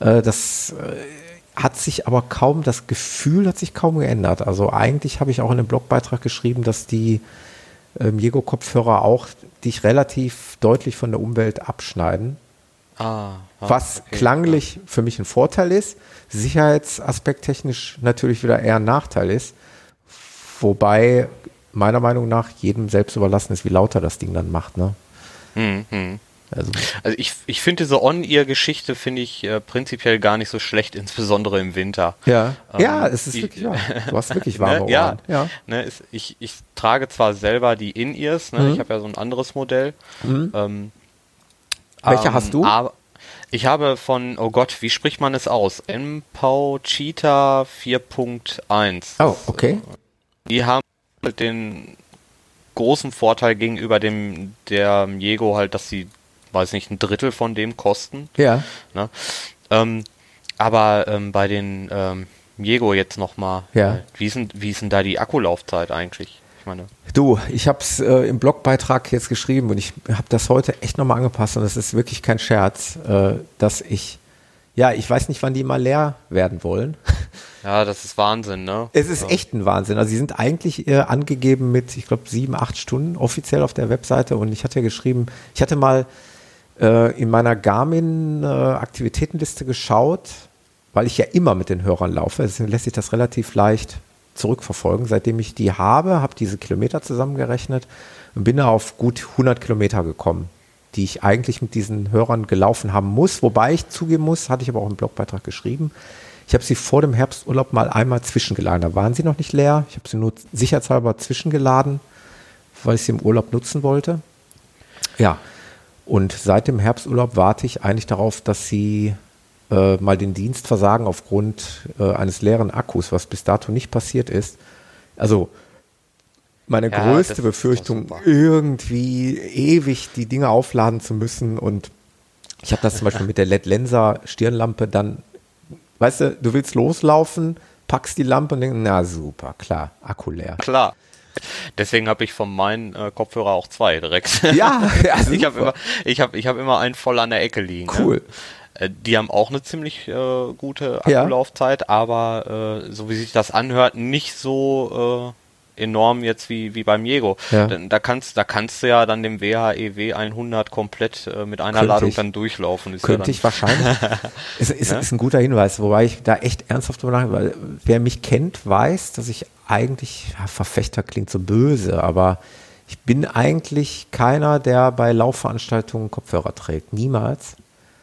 Äh, das äh, hat sich aber kaum, das Gefühl hat sich kaum geändert. Also eigentlich habe ich auch in einem Blogbeitrag geschrieben, dass die ähm, Jego-Kopfhörer auch dich relativ deutlich von der Umwelt abschneiden. Ah, ah, was okay, klanglich klar. für mich ein Vorteil ist, Sicherheitsaspekt technisch natürlich wieder eher ein Nachteil ist. Wobei meiner Meinung nach jedem selbst überlassen ist, wie lauter das Ding dann macht. Ne? Hm, hm. Also, also ich, ich finde diese On-Ear-Geschichte finde ich äh, prinzipiell gar nicht so schlecht, insbesondere im Winter. Ja, ähm, ja, es ist ich, wirklich wahr. Du hast wirklich warme ne, Ohren. Ja, ja. Ne, ist, ich, ich trage zwar selber die In-Ears, ne, mhm. ich habe ja so ein anderes Modell. Mhm. Ähm, Welche ähm, hast du? Aber ich habe von, oh Gott, wie spricht man es aus? MPOW Cheetah 4.1. Oh, okay. Die haben den großen Vorteil gegenüber dem der Jego halt, dass sie weiß nicht, ein Drittel von dem kosten. Ja. Ne? Ähm, aber ähm, bei den ähm, Jego jetzt nochmal, ja. Äh, wie, sind, wie ist denn da die Akkulaufzeit eigentlich? Ich meine. Du, ich habe es äh, im Blogbeitrag jetzt geschrieben und ich habe das heute echt nochmal angepasst und es ist wirklich kein Scherz, äh, dass ich, ja, ich weiß nicht, wann die mal leer werden wollen. Ja, das ist Wahnsinn, ne? Es ist echt ein Wahnsinn. Also sie sind eigentlich äh, angegeben mit, ich glaube, sieben, acht Stunden offiziell auf der Webseite und ich hatte ja geschrieben, ich hatte mal äh, in meiner Garmin-Aktivitätenliste geschaut, weil ich ja immer mit den Hörern laufe. Deswegen lässt sich das relativ leicht zurückverfolgen. Seitdem ich die habe, habe diese Kilometer zusammengerechnet und bin da auf gut 100 Kilometer gekommen, die ich eigentlich mit diesen Hörern gelaufen haben muss. Wobei ich zugeben muss, hatte ich aber auch im Blogbeitrag geschrieben, ich habe sie vor dem Herbsturlaub mal einmal zwischengeladen. Da waren sie noch nicht leer. Ich habe sie nur sicherheitshalber zwischengeladen, weil ich sie im Urlaub nutzen wollte. Ja, und seit dem Herbsturlaub warte ich eigentlich darauf, dass sie äh, mal den Dienst versagen aufgrund äh, eines leeren Akkus, was bis dato nicht passiert ist. Also meine ja, größte Befürchtung, irgendwie ewig die Dinge aufladen zu müssen. Und ich habe das zum Beispiel mit der LED-Lenser Stirnlampe dann, weißt du, du willst loslaufen, packst die Lampe und denkst, na super, klar, Akku leer. Klar. Deswegen habe ich von meinen äh, Kopfhörer auch zwei direkt. Ja, ja ich habe immer, ich habe, ich habe immer einen voll an der Ecke liegen. Cool. Ja. Äh, die haben auch eine ziemlich äh, gute Akkulaufzeit, ja. aber äh, so wie sich das anhört, nicht so äh, enorm jetzt wie, wie beim Jego. Ja. Da, kannst, da kannst du ja dann dem WHEW 100 komplett äh, mit einer Könnte Ladung ich. dann durchlaufen. Ist Könnte ja ich wahrscheinlich. ist, ist, ja? ist ein guter Hinweis, wobei ich da echt ernsthaft drüber nachdenke, weil wer mich kennt, weiß, dass ich eigentlich, ja, Verfechter klingt so böse, aber ich bin eigentlich keiner, der bei Laufveranstaltungen Kopfhörer trägt. Niemals.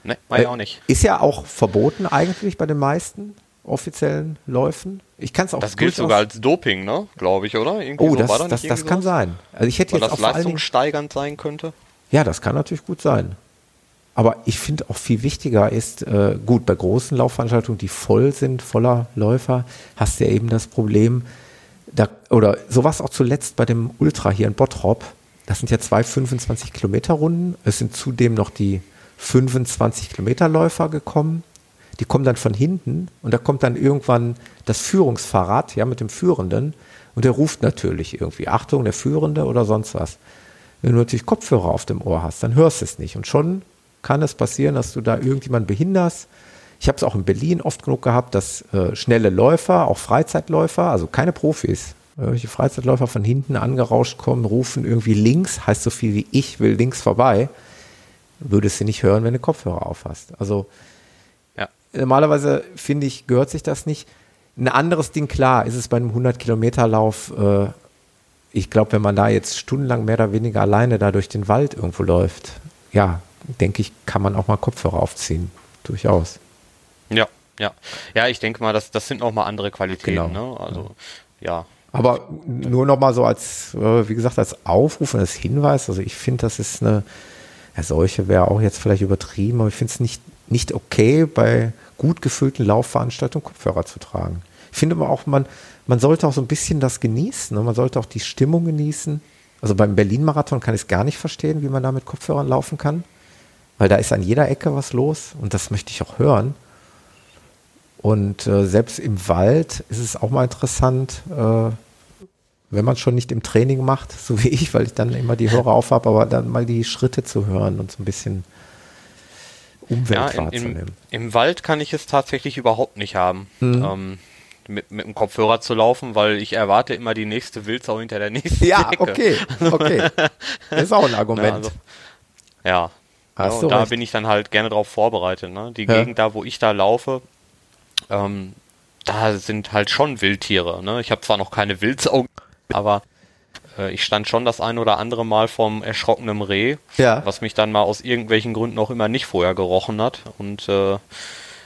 Ne, äh, auch nicht. Ist ja auch verboten eigentlich bei den meisten offiziellen Läufen. Ich kann es auch. Das gilt sogar als Doping, ne? Glaube ich, oder? Irgendwie oh, so das, das, das kann sein. Also ich hätte Weil jetzt das leistungssteigernd sein könnte. Ja, das kann natürlich gut sein. Aber ich finde auch viel wichtiger ist, äh, gut, bei großen Laufveranstaltungen, die voll sind, voller Läufer, hast du ja eben das Problem, da, oder sowas auch zuletzt bei dem Ultra hier in Bottrop. Das sind ja zwei 25 Kilometer Runden. Es sind zudem noch die 25 Kilometer Läufer gekommen die kommen dann von hinten und da kommt dann irgendwann das Führungsfahrrad, ja, mit dem Führenden und der ruft natürlich irgendwie, Achtung, der Führende oder sonst was. Wenn du natürlich Kopfhörer auf dem Ohr hast, dann hörst du es nicht und schon kann es passieren, dass du da irgendjemanden behinderst. Ich habe es auch in Berlin oft genug gehabt, dass äh, schnelle Läufer, auch Freizeitläufer, also keine Profis, irgendwelche Freizeitläufer von hinten angerauscht kommen, rufen irgendwie links, heißt so viel wie ich will links vorbei, würdest du nicht hören, wenn du Kopfhörer auf hast. Also Normalerweise finde ich, gehört sich das nicht. Ein anderes Ding, klar, ist es bei einem 100-Kilometer-Lauf, äh, ich glaube, wenn man da jetzt stundenlang mehr oder weniger alleine da durch den Wald irgendwo läuft, ja, denke ich, kann man auch mal Kopfhörer aufziehen. Durchaus. Ja, ja. Ja, ich denke mal, das, das sind auch mal andere Qualitäten. Genau. Ne? Also, ja. Aber nur noch mal so als, äh, wie gesagt, als Aufruf und als Hinweis. Also ich finde, das ist eine, ja, solche wäre auch jetzt vielleicht übertrieben, aber ich finde es nicht nicht okay, bei gut gefüllten Laufveranstaltungen Kopfhörer zu tragen. Ich finde aber auch, man, man sollte auch so ein bisschen das genießen. Ne? Man sollte auch die Stimmung genießen. Also beim Berlin-Marathon kann ich es gar nicht verstehen, wie man da mit Kopfhörern laufen kann. Weil da ist an jeder Ecke was los und das möchte ich auch hören. Und äh, selbst im Wald ist es auch mal interessant, äh, wenn man schon nicht im Training macht, so wie ich, weil ich dann immer die Hörer auf habe, aber dann mal die Schritte zu hören und so ein bisschen Umwelt ja, wahrzunehmen. Im, Im, Wald kann ich es tatsächlich überhaupt nicht haben. Mhm. Ähm, mit, mit dem Kopfhörer zu laufen, weil ich erwarte immer die nächste Wildsau hinter der nächsten Ja, Ecke. okay, okay. Das ist auch ein Argument. Ja, also, ja. Hast ja, da recht. bin ich dann halt gerne drauf vorbereitet. Ne? Die ja. Gegend da, wo ich da laufe, ähm, da sind halt schon Wildtiere. Ne? Ich habe zwar noch keine Wildsau, aber äh, ich stand schon das ein oder andere Mal vom erschrockenen Reh, ja. was mich dann mal aus irgendwelchen Gründen auch immer nicht vorher gerochen hat. Und äh,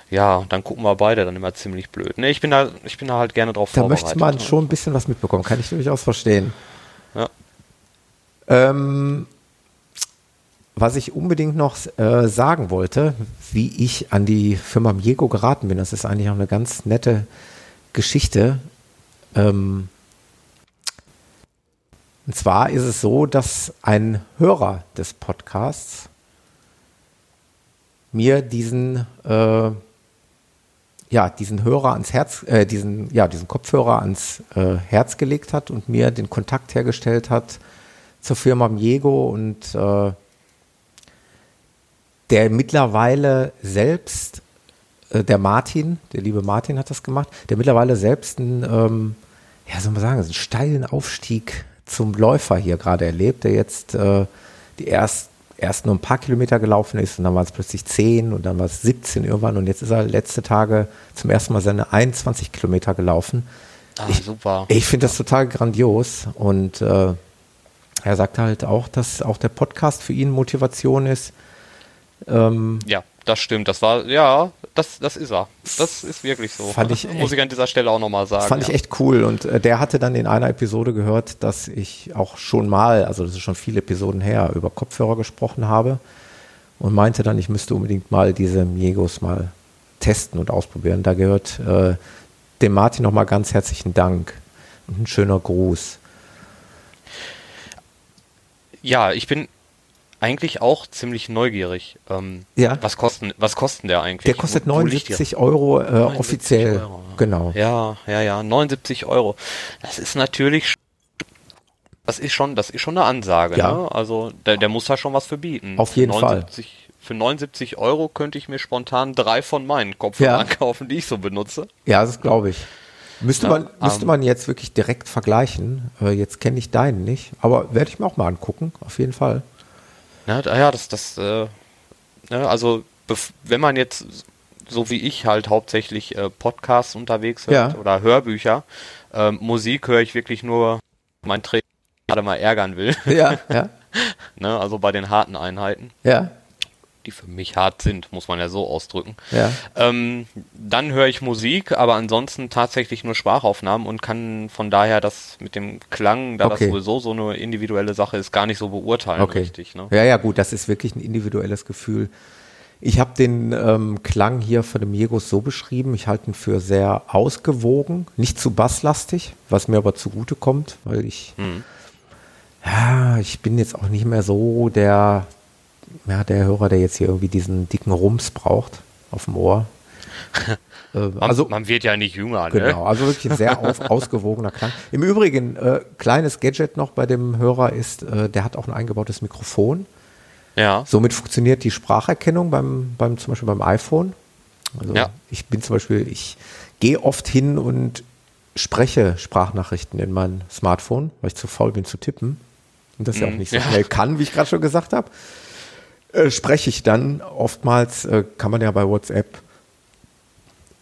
ja, dann gucken wir beide dann immer ziemlich blöd. Ne, ich bin da, ich bin da halt gerne drauf da vorbereitet. Da möchte man schon ein bisschen was mitbekommen, kann ich durchaus verstehen. Ja. Ähm, was ich unbedingt noch äh, sagen wollte, wie ich an die Firma Miego geraten bin, das ist eigentlich auch eine ganz nette Geschichte. Ähm, und zwar ist es so, dass ein Hörer des Podcasts mir diesen, äh, ja, diesen Hörer ans Herz, äh, diesen, ja, diesen Kopfhörer ans äh, Herz gelegt hat und mir den Kontakt hergestellt hat zur Firma Miego und äh, der mittlerweile selbst, äh, der Martin, der liebe Martin hat das gemacht, der mittlerweile selbst einen, ähm, ja, soll man sagen, einen steilen Aufstieg zum Läufer hier gerade erlebt, der jetzt äh, die erst, erst nur ein paar Kilometer gelaufen ist und dann war es plötzlich 10 und dann war es 17 irgendwann und jetzt ist er letzte Tage zum ersten Mal seine 21 Kilometer gelaufen. Ah, ich, super. Ich finde das total grandios und äh, er sagt halt auch, dass auch der Podcast für ihn Motivation ist. Ähm, ja, das stimmt. Das war, ja, das, das ist er. Das ist wirklich so. Fand ich Muss echt, ich an dieser Stelle auch nochmal sagen. Fand ja. ich echt cool. Und äh, der hatte dann in einer Episode gehört, dass ich auch schon mal, also das ist schon viele Episoden her, über Kopfhörer gesprochen habe. Und meinte dann, ich müsste unbedingt mal diese Miegos mal testen und ausprobieren. Da gehört äh, dem Martin nochmal ganz herzlichen Dank und ein schöner Gruß. Ja, ich bin eigentlich auch ziemlich neugierig. Ähm, ja. Was kosten, was kosten der eigentlich? Der kostet 79 Euro äh, 79 offiziell. Euro. Genau. Ja, ja, ja, 79 Euro. Das ist natürlich, das ist schon, das ist schon eine Ansage. Ja. Ne? Also der, der muss da schon was für bieten. Auf jeden 79, Fall. Für 79 Euro könnte ich mir spontan drei von meinen Kopfhörern ja. kaufen, die ich so benutze. Ja, das glaube ich. Müsste, ja, man, müsste ähm, man jetzt wirklich direkt vergleichen. Äh, jetzt kenne ich deinen nicht, aber werde ich mir auch mal angucken, auf jeden Fall. Ja, ja das, das, äh, ne, also wenn man jetzt so wie ich halt hauptsächlich äh, Podcasts unterwegs hört ja. oder Hörbücher, äh, Musik höre ich wirklich nur, mein Trainer gerade mal ärgern will. Ja, ja. ne, also bei den harten Einheiten. Ja die für mich hart sind, muss man ja so ausdrücken. Ja. Ähm, dann höre ich Musik, aber ansonsten tatsächlich nur Sprachaufnahmen und kann von daher das mit dem Klang, da okay. das sowieso so eine individuelle Sache ist, gar nicht so beurteilen okay. richtig. Ne? Ja, ja, gut, das ist wirklich ein individuelles Gefühl. Ich habe den ähm, Klang hier von dem Jegos so beschrieben, ich halte ihn für sehr ausgewogen, nicht zu basslastig, was mir aber zugute kommt, weil ich, hm. ja, ich bin jetzt auch nicht mehr so der ja, der Hörer, der jetzt hier irgendwie diesen dicken Rums braucht auf dem Ohr. äh, also, man wird ja nicht jünger, ne? Genau, also wirklich ein sehr auf, ausgewogener Klang. Im Übrigen, äh, kleines Gadget noch bei dem Hörer ist, äh, der hat auch ein eingebautes Mikrofon. Ja. Somit funktioniert die Spracherkennung beim, beim zum Beispiel beim iPhone. Also ja. ich bin zum Beispiel, ich gehe oft hin und spreche Sprachnachrichten in mein Smartphone, weil ich zu faul bin zu tippen und das ja auch mhm. nicht so ja. schnell kann, wie ich gerade schon gesagt habe. Äh, spreche ich dann. Oftmals äh, kann man ja bei WhatsApp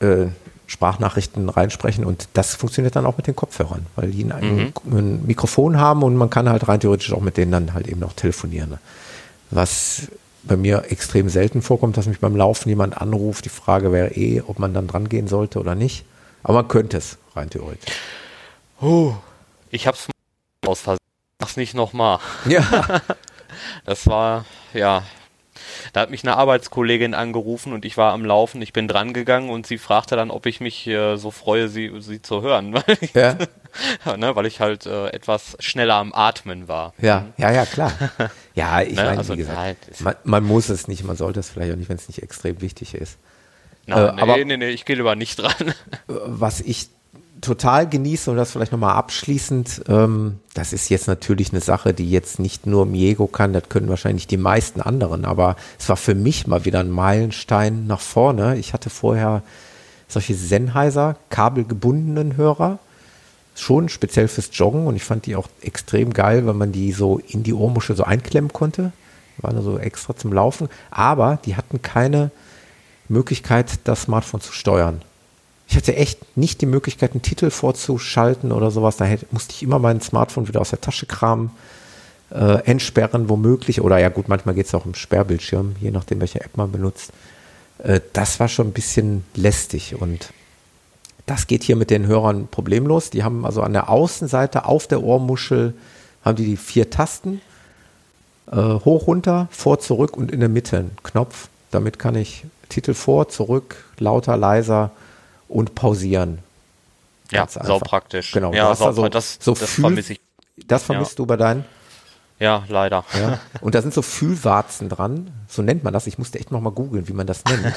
äh, Sprachnachrichten reinsprechen und das funktioniert dann auch mit den Kopfhörern, weil die ein, mhm. ein, Mikrofon haben und man kann halt rein theoretisch auch mit denen dann halt eben noch telefonieren. Was bei mir extrem selten vorkommt, dass mich beim Laufen jemand anruft. Die Frage wäre eh, ob man dann dran gehen sollte oder nicht. Aber man könnte es rein theoretisch. Oh, ich hab's aus Versehen. Mach's nicht nochmal. Ja. das war, ja, da hat mich eine Arbeitskollegin angerufen und ich war am Laufen, ich bin dran gegangen und sie fragte dann, ob ich mich äh, so freue, sie, sie zu hören. Weil ich, ja. ne, weil ich halt äh, etwas schneller am Atmen war. Ja, ja, ja, klar. Ja, ich ne? meine, also, wie gesagt, nein, man, man, muss es nicht, man sollte es vielleicht auch nicht, wenn es nicht extrem wichtig ist. Nein, äh, nee, aber, nee, nee, ich gehe lieber nicht dran. Was ich total genieße und das vielleicht nochmal abschließend, ähm, das ist jetzt natürlich eine Sache, die jetzt nicht nur Miego kann, das können wahrscheinlich die meisten anderen, aber es war für mich mal wieder ein Meilenstein nach vorne. Ich hatte vorher solche Sennheiser kabelgebundenen Hörer, schon speziell fürs Joggen und ich fand die auch extrem geil, weil man die so in die Ohrmuschel so einklemmen konnte. Waren so extra zum Laufen, aber die hatten keine Möglichkeit, das Smartphone zu steuern. Ich hatte echt nicht die Möglichkeit, einen Titel vorzuschalten oder sowas. Da hätte, musste ich immer mein Smartphone wieder aus der Tasche kramen, äh, entsperren womöglich. Oder ja gut, manchmal geht es auch im Sperrbildschirm, je nachdem, welche App man benutzt. Äh, das war schon ein bisschen lästig und das geht hier mit den Hörern problemlos. Die haben also an der Außenseite auf der Ohrmuschel haben die die vier Tasten. Äh, hoch, runter, vor, zurück und in der Mitte einen Knopf. Damit kann ich Titel vor, zurück, lauter, leiser und pausieren. Ja, sau praktisch. Genau. Ja, sau, so, das, so das vermisse ich. Das vermisst ja. du bei deinen? Ja, leider. Ja. Und da sind so Fühlwarzen dran, so nennt man das. Ich musste echt nochmal googeln, wie man das nennt.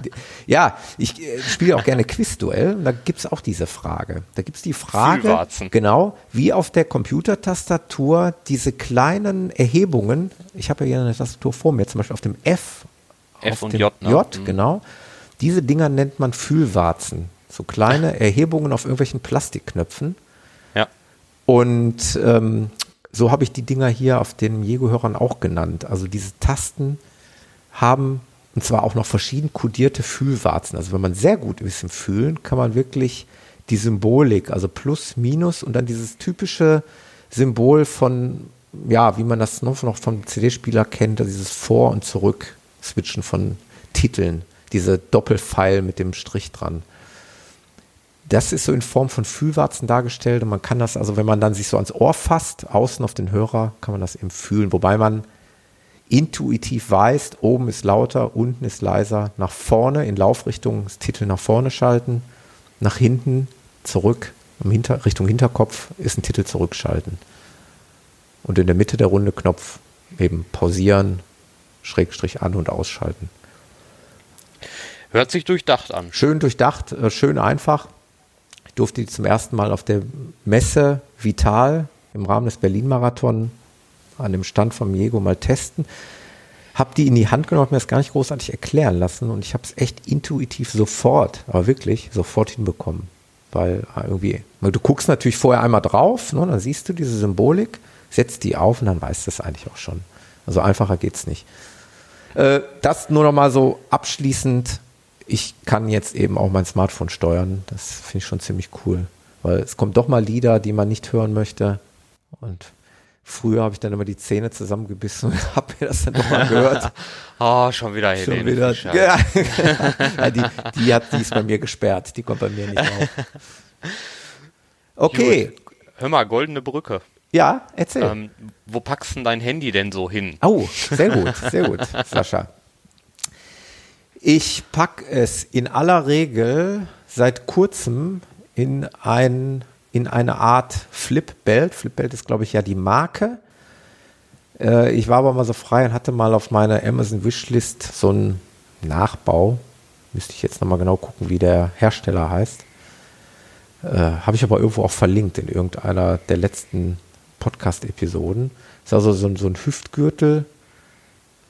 ja, ich äh, spiele auch gerne Quizduell und da gibt's auch diese Frage. Da gibt's die Frage, Fühlwarzen. genau, wie auf der Computertastatur diese kleinen Erhebungen, ich habe ja hier eine Tastatur vor mir, zum Beispiel auf dem F, F auf und J, ne? J, Mhm. Diese Dinger nennt man Fühlwarzen. So kleine Erhebungen auf irgendwelchen Plastikknöpfen. Ja. Und ähm, so habe ich die Dinger hier auf den Jego-Hörern auch genannt. Also diese Tasten haben, und zwar auch noch verschieden kodierte Fühlwarzen. Also wenn man sehr gut ist im Fühlen, kann man wirklich die Symbolik, also Plus, Minus und dann dieses typische Symbol von, ja, wie man das noch vom CD-Spieler kennt, also dieses Vor- und Zurück-Switchen von Titeln, diese Doppelpfeil mit dem Strich dran das ist so in Form von Fühlwarzen dargestellt und man kann das, also wenn man dann sich so ans Ohr fasst, außen auf den Hörer, kann man das eben fühlen, wobei man intuitiv weiß, oben ist lauter, unten ist leiser, nach vorne in Laufrichtung das Titel nach vorne schalten, nach hinten zurück, Richtung Hinterkopf ist ein Titel zurückschalten. Und in der Mitte der Runde Knopf eben pausieren, Schrägstrich an und ausschalten. Hört sich durchdacht an. Schön durchdacht, äh, schön einfach. Ich durfte die zum ersten Mal auf der Messe Vital im Rahmen des Berlin-Marathon an dem Stand vom Miego mal testen. Hab die in die Hand genommen, hab mir das gar nicht großartig erklären lassen und ich habe es echt intuitiv sofort, aber wirklich sofort hinbekommen. Weil äh, irgendwie, du guckst natürlich vorher einmal drauf, ne, dann siehst du diese Symbolik, setzt die auf und dann weißt du es eigentlich auch schon. Also einfacher geht's nicht. Äh, das nur noch mal so abschließend ich kann jetzt eben auch mein Smartphone steuern. Das finde ich schon ziemlich cool. Weil es kommt doch mal Lieder, die man nicht hören möchte. Und früher habe ich dann immer die Zähne zusammengebissen und habe mir das dann doch mal gehört. oh, schon wieder schon Helene wieder. Fischer. Ja, ja, die, die, hat, die ist bei mir gesperrt. Die kommt bei mir nicht auf. Okay. Gut. Hör mal, goldene Brücke. Ja, erzähl. Ähm, wo packst du denn dein Handy denn so hin? Oh, sehr gut, sehr gut, Sascha. Ich packe es in aller Regel seit kurzem in, ein, in eine Art Flipbelt. Flipbelt ist, glaube ich, ja die Marke. Äh, ich war aber mal so frei und hatte mal auf meiner Amazon Wishlist so einen Nachbau. Müsste ich jetzt nochmal genau gucken, wie der Hersteller heißt. Äh, Habe ich aber irgendwo auch verlinkt in irgendeiner der letzten Podcast-Episoden. Ist also so, so ein Hüftgürtel,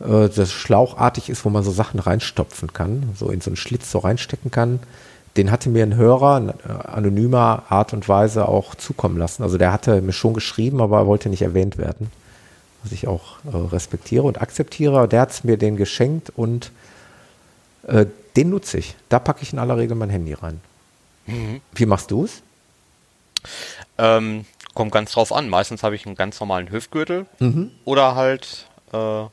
äh, das schlauchartig ist, wo man so Sachen reinstopfen kann, so in so einen Schlitz so reinstecken kann. Den hatte mir ein Hörer in äh, anonymer Art und Weise auch zukommen lassen. Also der hatte mir schon geschrieben, aber er wollte nicht erwähnt werden. Was ich auch äh, respektiere und akzeptiere. Der hat mir den geschenkt und äh, den nutze ich. Da packe ich in aller Regel mein Handy rein. Mhm. Wie machst du es? Ähm, kommt ganz drauf an. Meistens habe ich einen ganz normalen Hüftgürtel Mhm. oder halt, äh,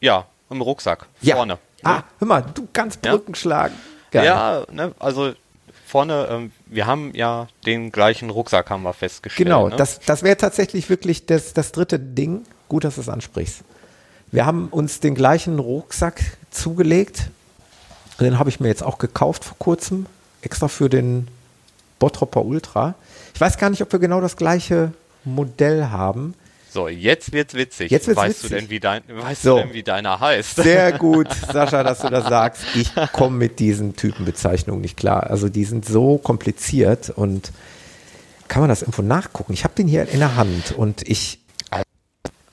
ja, im Rucksack. Ja. Vorne. Ah, hör mal, du kannst Ja. Brücken schlagen. Geil. Ja, ne, also vorne, ähm, wir haben ja den gleichen Rucksack, haben wir festgestellt. Genau, ne? das, das wäre tatsächlich wirklich das, das dritte Ding. Gut, dass du es ansprichst. Wir haben uns den gleichen Rucksack zugelegt. Den habe ich mir jetzt auch gekauft vor kurzem, extra für den Bottropper Ultra. Ich weiß gar nicht, ob wir genau das gleiche Modell haben. So, jetzt wird's witzig. Jetzt wird's weißt witzig. du denn, wie dein, weißt So. du denn, wie deiner heißt? Sehr gut, Sascha, dass du das sagst. Ich komme mit diesen Typenbezeichnungen nicht klar. Also die sind so kompliziert und kann man das irgendwo nachgucken? Ich habe den hier in der Hand und ich.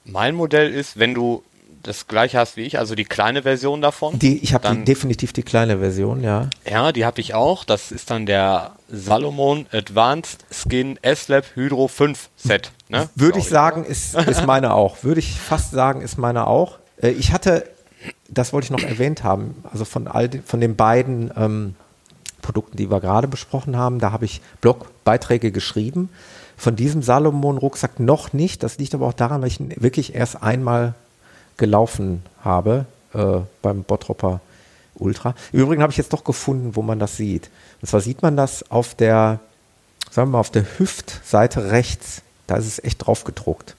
Mein Modell ist, wenn du das gleiche hast wie ich, also die kleine Version davon. Die, ich habe definitiv die kleine Version, ja. Ja, die habe ich auch. Das ist dann der Salomon Advanced Skin S-Lab Hydro 5 Set. Ne? Würde ich sagen, ist, ist meine auch. Würde ich fast sagen, ist meine auch. Äh, ich hatte, das wollte ich noch erwähnt haben, also von all den, von den beiden ähm, Produkten, die wir gerade besprochen haben, da habe ich Blogbeiträge geschrieben. Von diesem Salomon-Rucksack noch nicht. Das liegt aber auch daran, weil ich ihn wirklich erst einmal gelaufen habe äh, beim Bottropper Ultra. Im Übrigen habe ich jetzt doch gefunden, wo man das sieht. Und zwar sieht man das auf der, sagen wir mal, auf der Hüftseite rechts. Da ist es echt drauf gedruckt.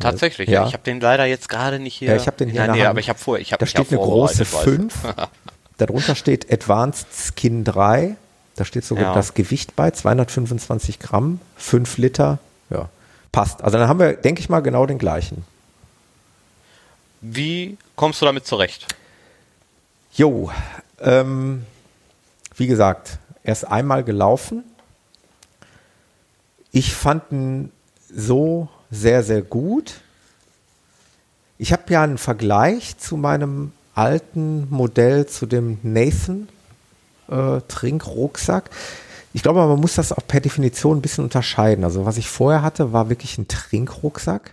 Tatsächlich, ja. Ich habe den leider jetzt gerade nicht hier. Ja, ich habe den hier in der Nähe, aber ich habe vor, ich habe Da steht eine große 5. Darunter steht Advanced Skin 3. Da steht sogar ja. das Gewicht bei, 225 Gramm, 5 Liter. Ja, passt. Also dann haben wir, denke ich mal, genau den gleichen. Wie kommst du damit zurecht? Jo, ähm, wie gesagt, erst einmal gelaufen. Ich fand ihn so sehr, sehr gut. Ich habe ja einen Vergleich zu meinem alten Modell, zu dem Nathan äh, Trinkrucksack. Ich glaube, man muss das auch per Definition ein bisschen unterscheiden. Also was ich vorher hatte, war wirklich ein Trinkrucksack.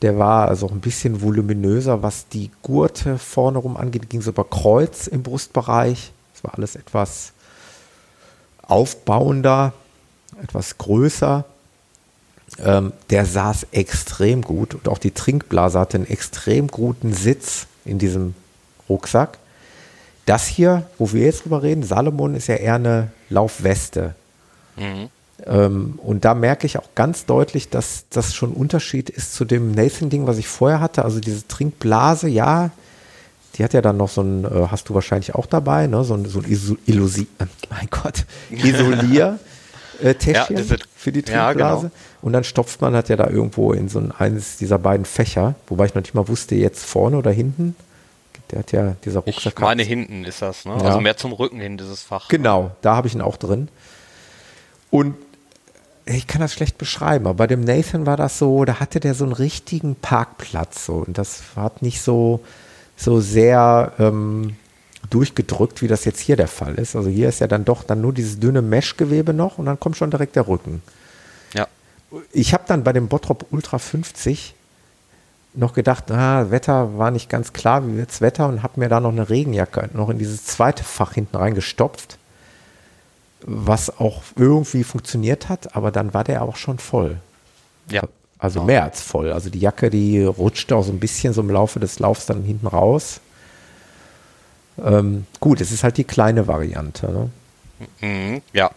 Der war also ein bisschen voluminöser, was die Gurte vorne rum angeht. Ging so über Kreuz im Brustbereich. Das war alles etwas aufbauender, etwas größer. Ähm, der saß extrem gut und auch die Trinkblase hatte einen extrem guten Sitz in diesem Rucksack. Das hier, wo wir jetzt drüber reden, Salomon ist ja eher eine Laufweste. Mhm. Ähm, und da merke ich auch ganz deutlich, dass das schon ein Unterschied ist zu dem Nathan-Ding, was ich vorher hatte. Also diese Trinkblase, ja, die hat ja dann noch so ein, äh, hast du wahrscheinlich auch dabei, ne? so ein, so ein Illusi äh, mein Gott, Isolier. Äh, Täschchen ja, für die Trinkblase. Ja, genau. Und dann stopft man hat ja da irgendwo in so ein, eines dieser beiden Fächer, wobei ich noch nicht mal wusste, jetzt vorne oder hinten. Der hat ja dieser Rucksack. Ich meine, hinten ist das, ne? Ja. Also mehr zum Rücken hin, dieses Fach. Genau, da habe ich ihn auch drin. Und ich kann das schlecht beschreiben, aber bei dem Nathan war das so, da hatte der so einen richtigen Parkplatz so und das hat nicht so, so sehr ähm, durchgedrückt, wie das jetzt hier der Fall ist. Also hier ist ja dann doch dann nur dieses dünne Meshgewebe noch und dann kommt schon direkt der Rücken. Ja. Ich habe dann bei dem Bottrop Ultra 50 noch gedacht, ah, Wetter war nicht ganz klar, wie wird's Wetter und habe mir da noch eine Regenjacke noch in dieses zweite Fach hinten reingestopft was auch irgendwie funktioniert hat, aber dann war der auch schon voll. Ja. Also mehr als voll. Also die Jacke, die rutschte auch so ein bisschen so im Laufe des Laufs dann hinten raus. Ähm, gut, es ist halt die kleine Variante. Ne? Mhm, ja,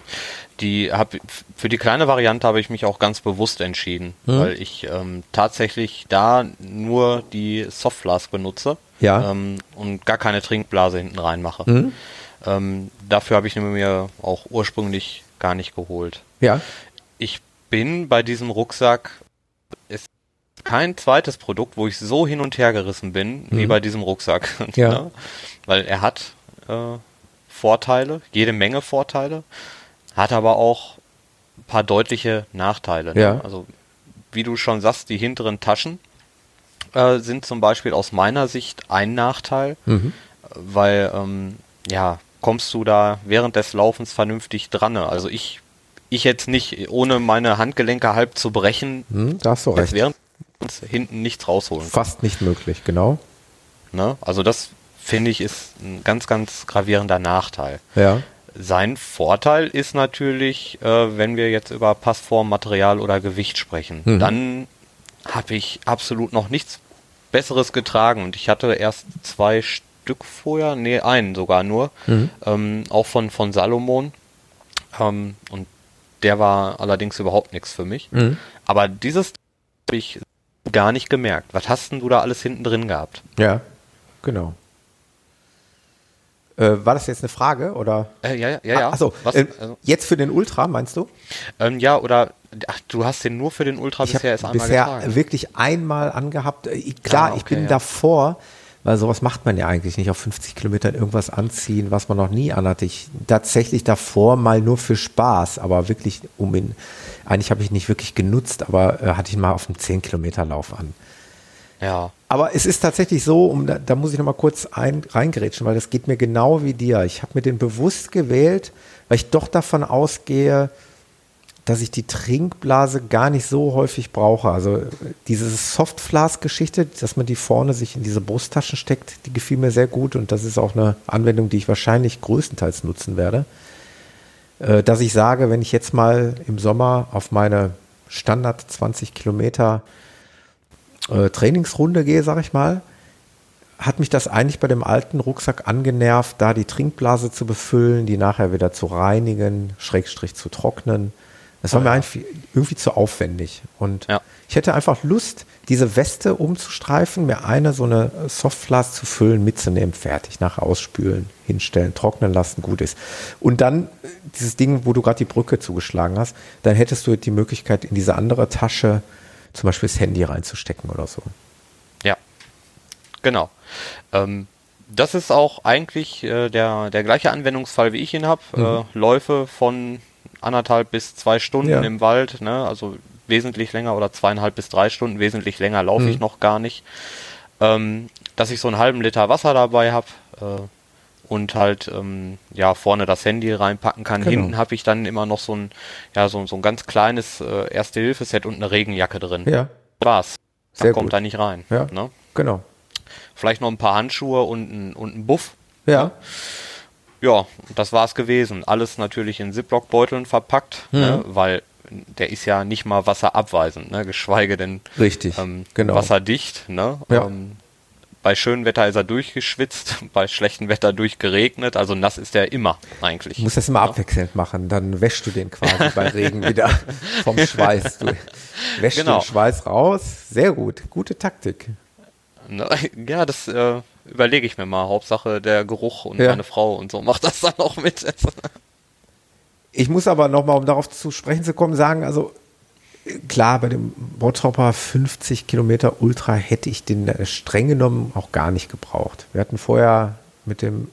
die hab, für die kleine Variante habe ich mich auch ganz bewusst entschieden, mhm. weil ich ähm, tatsächlich da nur die Softflask benutze ja. ähm, und gar keine Trinkblase hinten reinmache. Mhm. Ähm, dafür habe ich mir auch ursprünglich gar nicht geholt. Ja. Ich bin bei diesem Rucksack, kein zweites Produkt, wo ich so hin und her gerissen bin, mhm. wie bei diesem Rucksack. Ja. Ne? Weil er hat äh, Vorteile, jede Menge Vorteile, hat aber auch ein paar deutliche Nachteile. Ne? Ja. Also, wie du schon sagst, die hinteren Taschen äh, sind zum Beispiel aus meiner Sicht ein Nachteil, mhm. weil ähm, ja, kommst du da während des Laufens vernünftig dran. Also ich, ich jetzt nicht, ohne meine Handgelenke halb zu brechen, hm, da hast du recht. während hinten nichts rausholen. Fast nicht möglich, genau. Ne? Also das finde ich ist ein ganz, ganz gravierender Nachteil. Ja. Sein Vorteil ist natürlich, äh, wenn wir jetzt über Passform, Material oder Gewicht sprechen, mhm. dann habe ich absolut noch nichts Besseres getragen und ich hatte erst zwei Stück vorher, nee, einen sogar nur, mhm. ähm, auch von, von Salomon. Ähm, und der war allerdings überhaupt nichts für mich. Mhm. Aber dieses habe ich gar nicht gemerkt. Was hast denn du da alles hinten drin gehabt? Ja, genau. Äh, war das jetzt eine Frage oder? Äh, ja, ja, ja. Achso, äh, also, jetzt für den Ultra meinst du? Ähm, ja, oder ach, du hast den nur für den Ultra ich bisher erst einmal bisher getragen. wirklich einmal angehabt. Äh, klar, ah, okay, ich bin ja. davor weil sowas macht man ja eigentlich nicht auf 50 Kilometern irgendwas anziehen, was man noch nie anhatte. Ich tatsächlich davor mal nur für Spaß, aber wirklich um ihn, eigentlich habe ich nicht wirklich genutzt, aber äh, hatte ich mal auf einem 10 Kilometer Lauf an. Ja. Aber es ist tatsächlich so, um, da, da muss ich noch mal kurz ein, reingerätschen, weil das geht mir genau wie dir. Ich habe mir den bewusst gewählt, weil ich doch davon ausgehe, dass ich die Trinkblase gar nicht so häufig brauche. Also diese Softflask-Geschichte, dass man die vorne sich in diese Brusttaschen steckt, die gefiel mir sehr gut und das ist auch eine Anwendung, die ich wahrscheinlich größtenteils nutzen werde. Äh, dass ich sage, wenn ich jetzt mal im Sommer auf meine Standard 20 Kilometer äh, Trainingsrunde gehe, sage ich mal, hat mich das eigentlich bei dem alten Rucksack angenervt, da die Trinkblase zu befüllen, die nachher wieder zu reinigen, Schrägstrich zu trocknen das war mir einfach irgendwie zu aufwendig. Und ja. ich hätte einfach Lust, diese Weste umzustreifen, mir eine so eine Softflask zu füllen, mitzunehmen, fertig, nachher ausspülen, hinstellen, trocknen lassen, gut ist. Und dann äh, dieses Ding, wo du gerade die Brücke zugeschlagen hast, dann hättest du die Möglichkeit, in diese andere Tasche zum Beispiel das Handy reinzustecken oder so. Ja, genau. Ähm, das ist auch eigentlich äh, der, der gleiche Anwendungsfall, wie ich ihn habe. Mhm. Äh, Läufe von anderthalb bis zwei Stunden ja. im Wald, ne? also wesentlich länger oder zweieinhalb bis drei Stunden, wesentlich länger laufe mhm. ich noch gar nicht. Ähm, dass ich so einen halben Liter Wasser dabei habe äh, und halt ähm, ja vorne das Handy reinpacken kann. Genau. Hinten habe ich dann immer noch so ein ja so, so ein ganz kleines äh, Erste-Hilfe-Set und eine Regenjacke drin. Ja. Spaß. Sehr kommt gut. da nicht rein. Ja. Ne? Genau. Vielleicht noch ein paar Handschuhe und ein, und ein Buff. Ja. Ne? Ja, das war es gewesen. Alles natürlich in Ziploc-Beuteln verpackt, mhm. ne, weil der ist ja nicht mal wasserabweisend, ne, geschweige denn Richtig, ähm, genau. wasserdicht. Ne? Ja. Ähm, bei schönem Wetter ist er durchgeschwitzt, bei schlechtem Wetter durchgeregnet, also nass ist er immer eigentlich. Du musst das immer ja. abwechselnd machen, dann wäschst du den quasi bei Regen wieder vom Schweiß. Du wäschst genau. den Schweiß raus, sehr gut, gute Taktik. Ja, das äh, überlege ich mir mal. Hauptsache der Geruch und ja. meine Frau und so macht das dann auch mit. ich muss aber nochmal, um darauf zu sprechen zu kommen, sagen, also klar, bei dem Bottropper 50 Kilometer Ultra hätte ich den streng genommen auch gar nicht gebraucht. Wir hatten vorher mit dem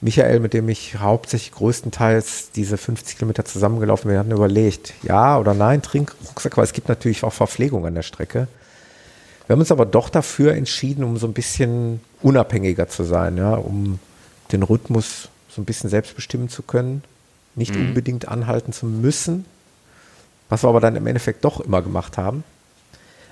Michael, mit dem ich hauptsächlich größtenteils diese 50 Kilometer zusammengelaufen bin, wir hatten überlegt, ja oder nein, Trinkrucksack, weil es gibt natürlich auch Verpflegung an der Strecke. Wir haben uns aber doch dafür entschieden, um so ein bisschen unabhängiger zu sein, ja, um den Rhythmus so ein bisschen selbst bestimmen zu können, nicht mhm. unbedingt anhalten zu müssen, was wir aber dann im Endeffekt doch immer gemacht haben.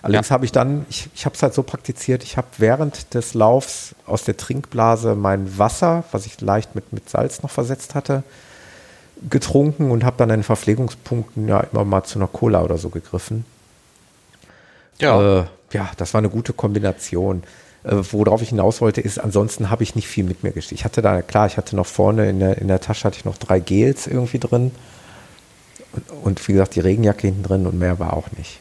Allerdings ja. habe ich dann, ich, ich habe es halt so praktiziert, ich habe während des Laufs aus der Trinkblase mein Wasser, was ich leicht mit, mit Salz noch versetzt hatte, getrunken und habe dann in Verpflegungspunkten ja immer mal zu einer Cola oder so gegriffen. Ja. Äh, ja, das war eine gute Kombination. Äh, worauf ich hinaus wollte, ist, ansonsten habe ich nicht viel mit mir geschickt. Ich hatte da, klar, ich hatte noch vorne in der, in der Tasche hatte ich noch drei Gels irgendwie drin. Und, und wie gesagt, die Regenjacke hinten drin und mehr war auch nicht.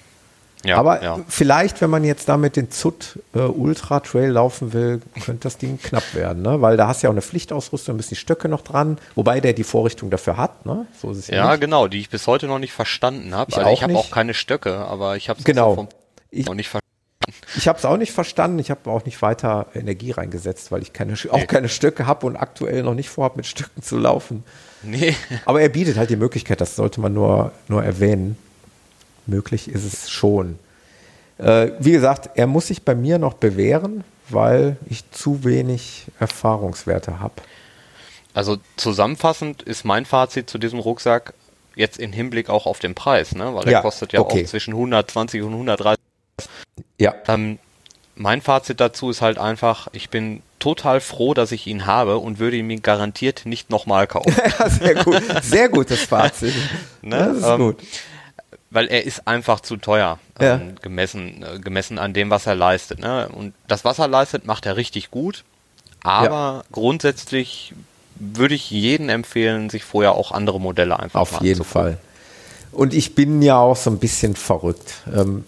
Ja, Aber ja. vielleicht, wenn man jetzt damit den ZUT äh, Ultra Trail laufen will, könnte das Ding knapp werden, ne? Weil da hast du ja auch eine Pflichtausrüstung, ein bisschen Stöcke noch dran, wobei der die Vorrichtung dafür hat, ne? So ist es ja. Ja, genau, die ich bis heute noch nicht verstanden habe. Ich, also ich habe auch keine Stöcke, aber ich habe es genau. noch nicht verstanden. Ich habe es auch nicht verstanden. Ich habe auch nicht weiter Energie reingesetzt, weil ich keine, auch keine Stöcke habe und aktuell noch nicht vorhabe, mit Stöcken zu laufen. Nee. Aber er bietet halt die Möglichkeit, das sollte man nur, nur erwähnen. Möglich ist es schon. Äh, wie gesagt, er muss sich bei mir noch bewähren, weil ich zu wenig Erfahrungswerte habe. Also zusammenfassend ist mein Fazit zu diesem Rucksack jetzt im Hinblick auch auf den Preis, ne? weil der ja, kostet ja okay. auch zwischen 120 und 130 ja. Ähm, mein Fazit dazu ist halt einfach, ich bin total froh, dass ich ihn habe und würde ihn mir garantiert nicht nochmal kaufen. sehr gut. Sehr gutes Fazit. ne? Das ist ähm, gut. Weil er ist einfach zu teuer, ja. ähm, gemessen, äh, gemessen an dem, was er leistet. Ne? Und das, was er leistet, macht er richtig gut. Aber ja. grundsätzlich würde ich jedem empfehlen, sich vorher auch andere Modelle einfach Auf jeden Fall. Und ich bin ja auch so ein bisschen verrückt. Ähm,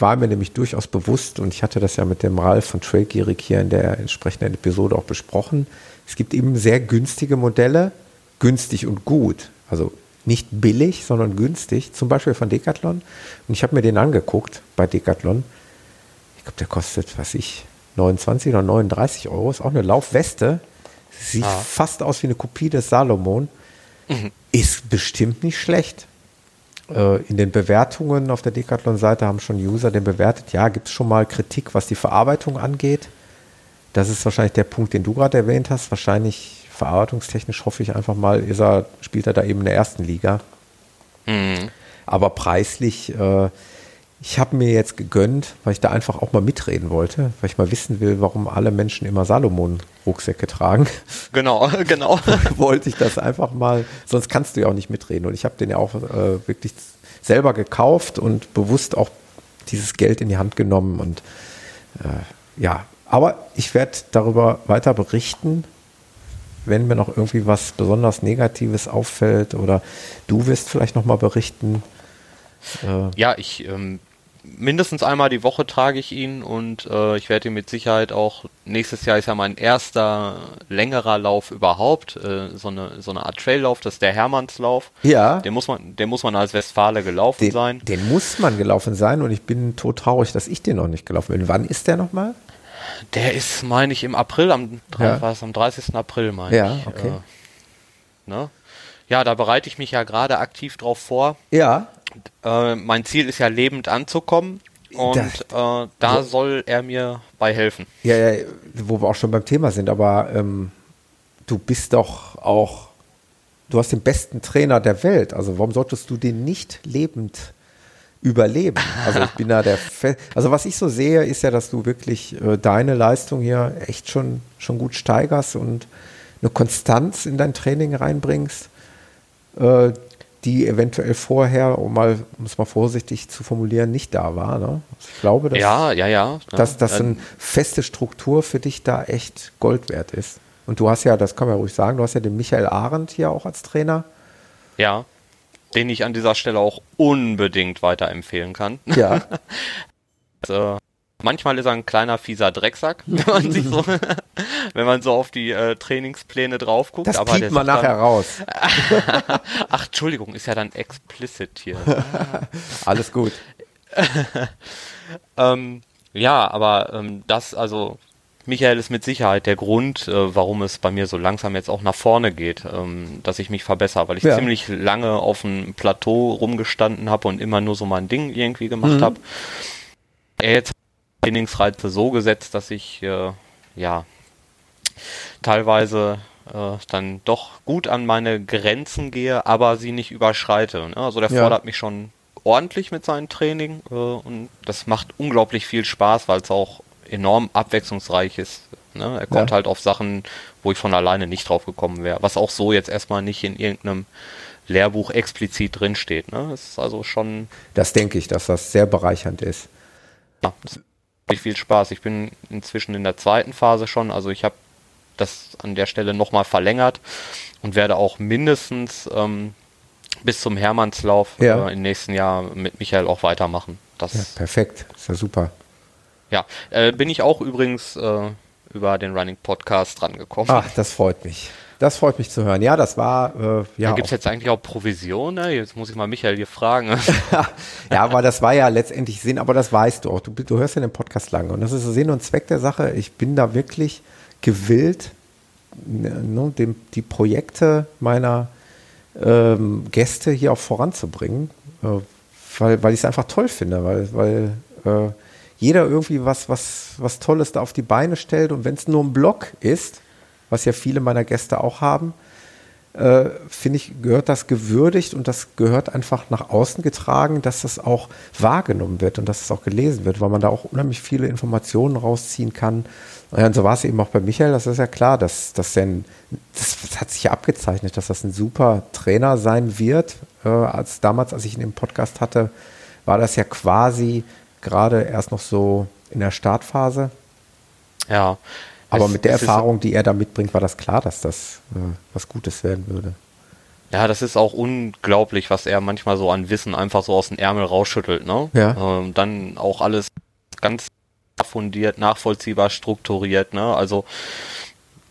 war mir nämlich durchaus bewusst und ich hatte das ja mit dem Ralf von Trailgierig hier in der entsprechenden Episode auch besprochen. Es gibt eben sehr günstige Modelle, günstig und gut. Also nicht billig, sondern günstig, zum Beispiel von Decathlon. Und ich habe mir den angeguckt bei Decathlon. Ich glaube, der kostet, was ich, 29 oder 39 Euro. Ist auch eine Laufweste. Sieht ah. fast aus wie eine Kopie des Salomon. Mhm. Ist bestimmt nicht schlecht. Äh, in den Bewertungen auf der Decathlon-Seite haben schon User den bewertet. Ja, gibt es schon mal Kritik, was die Verarbeitung angeht. Das ist wahrscheinlich der Punkt, den du gerade erwähnt hast. Wahrscheinlich verarbeitungstechnisch hoffe ich einfach mal, ist er, spielt er da eben in der ersten Liga. Mhm. Aber preislich, äh, ich habe mir jetzt gegönnt, weil ich da einfach auch mal mitreden wollte, weil ich mal wissen will, warum alle Menschen immer Salomon-Rucksäcke tragen. Genau, genau. wollte ich das einfach mal, sonst kannst du ja auch nicht mitreden. Und ich habe den ja auch äh, wirklich selber gekauft und bewusst auch dieses Geld in die Hand genommen. Und äh, ja, aber ich werde darüber weiter berichten, wenn mir noch irgendwie was besonders Negatives auffällt oder du wirst vielleicht noch mal berichten. Äh, ja, ich ähm, mindestens einmal die Woche trage ich ihn und äh, ich werde ihn mit Sicherheit auch nächstes Jahr ist ja mein erster längerer Lauf überhaupt, äh, so eine so eine Art Traillauf, das ist der Hermannslauf. Ja. Den muss man, den muss man als Westfale gelaufen den, sein. Den muss man gelaufen sein und ich bin tot traurig, dass ich den noch nicht gelaufen bin. Wann ist der nochmal? Der ist, meine ich, im April, am, ja. war es am 30. April, meine ja, ich. Okay. Äh, ne? Ja, da bereite ich mich ja gerade aktiv drauf vor. Ja. Äh, mein Ziel ist ja lebend anzukommen und da, äh, da wo, soll er mir bei helfen. Ja, ja, wo wir auch schon beim Thema sind, aber ähm, du bist doch auch, du hast den besten Trainer der Welt, also warum solltest du den nicht lebend überleben? Also ich bin da der, Fe also was ich so sehe, ist ja, dass du wirklich äh, deine Leistung hier echt schon, schon gut steigerst und eine Konstanz in dein Training reinbringst, äh, die eventuell vorher, um mal, um es mal vorsichtig zu formulieren, nicht da war. Ne? Ich glaube, dass, ja, ja, ja, dass, dass eine feste Struktur für dich da echt Gold wert ist. Und du hast ja, das kann man ruhig sagen, du hast ja den Michael Arendt hier auch als Trainer. Ja, den ich an dieser Stelle auch unbedingt weiterempfehlen kann. Ja. also, Manchmal ist er ein kleiner fieser Drecksack, wenn man sich so, wenn man so auf die äh, Trainingspläne drauf guckt. Das aber piept man nachher dann, raus. Ach, Entschuldigung, ist ja dann explicit hier. Alles gut. ähm, ja, aber ähm, das, also Michael ist mit Sicherheit der Grund, äh, warum es bei mir so langsam jetzt auch nach vorne geht, ähm, dass ich mich verbessere, weil ich ja. ziemlich lange auf dem Plateau rumgestanden habe und immer nur so mein Ding irgendwie gemacht mhm. habe. Jetzt Trainingsreize so gesetzt, dass ich äh, ja teilweise äh, dann doch gut an meine Grenzen gehe, aber sie nicht überschreite. Ne? Also der ja. fordert mich schon ordentlich mit seinem Training äh, und das macht unglaublich viel Spaß, weil es auch enorm abwechslungsreich ist. Ne? Er kommt ja. halt auf Sachen, wo ich von alleine nicht drauf gekommen wäre, was auch so jetzt erstmal nicht in irgendeinem Lehrbuch explizit drinsteht. Ne? Das ist also schon. Das denke ich, dass das sehr bereichernd ist. Ja, das viel Spaß. Ich bin inzwischen in der zweiten Phase schon, also ich habe das an der Stelle nochmal verlängert und werde auch mindestens ähm, bis zum Hermannslauf ja. äh, im nächsten Jahr mit Michael auch weitermachen. Das ja, perfekt, ist ja super. Ja, äh, bin ich auch übrigens äh, über den Running Podcast rangekommen. Ach, das freut mich. Das freut mich zu hören. Ja, das war. Äh, ja, Gibt es jetzt eigentlich auch Provision? Ne? Jetzt muss ich mal Michael hier fragen. ja, aber das war ja letztendlich Sinn, aber das weißt du auch. Du, du hörst ja den Podcast lange. Und das ist Sinn und Zweck der Sache. Ich bin da wirklich gewillt, ne, dem, die Projekte meiner ähm, Gäste hier auch voranzubringen, äh, weil, weil ich es einfach toll finde, weil, weil äh, jeder irgendwie was, was, was Tolles da auf die Beine stellt. Und wenn es nur ein Blog ist, was ja viele meiner Gäste auch haben, äh, finde ich, gehört das gewürdigt und das gehört einfach nach außen getragen, dass das auch wahrgenommen wird und dass es auch gelesen wird, weil man da auch unheimlich viele Informationen rausziehen kann. Und so war es eben auch bei Michael, das ist ja klar, dass, dass ein, das, das, hat sich ja abgezeichnet, dass das ein super Trainer sein wird. Äh, als damals, als ich ihn im Podcast hatte, war das ja quasi gerade erst noch so in der Startphase. Ja, aber es, mit der Erfahrung, die er da mitbringt, war das klar, dass das äh, was Gutes werden würde. Ja, das ist auch unglaublich, was er manchmal so an Wissen einfach so aus dem Ärmel rausschüttelt, ne? Ja. Ähm, dann auch alles ganz fundiert, nachvollziehbar strukturiert, ne? Also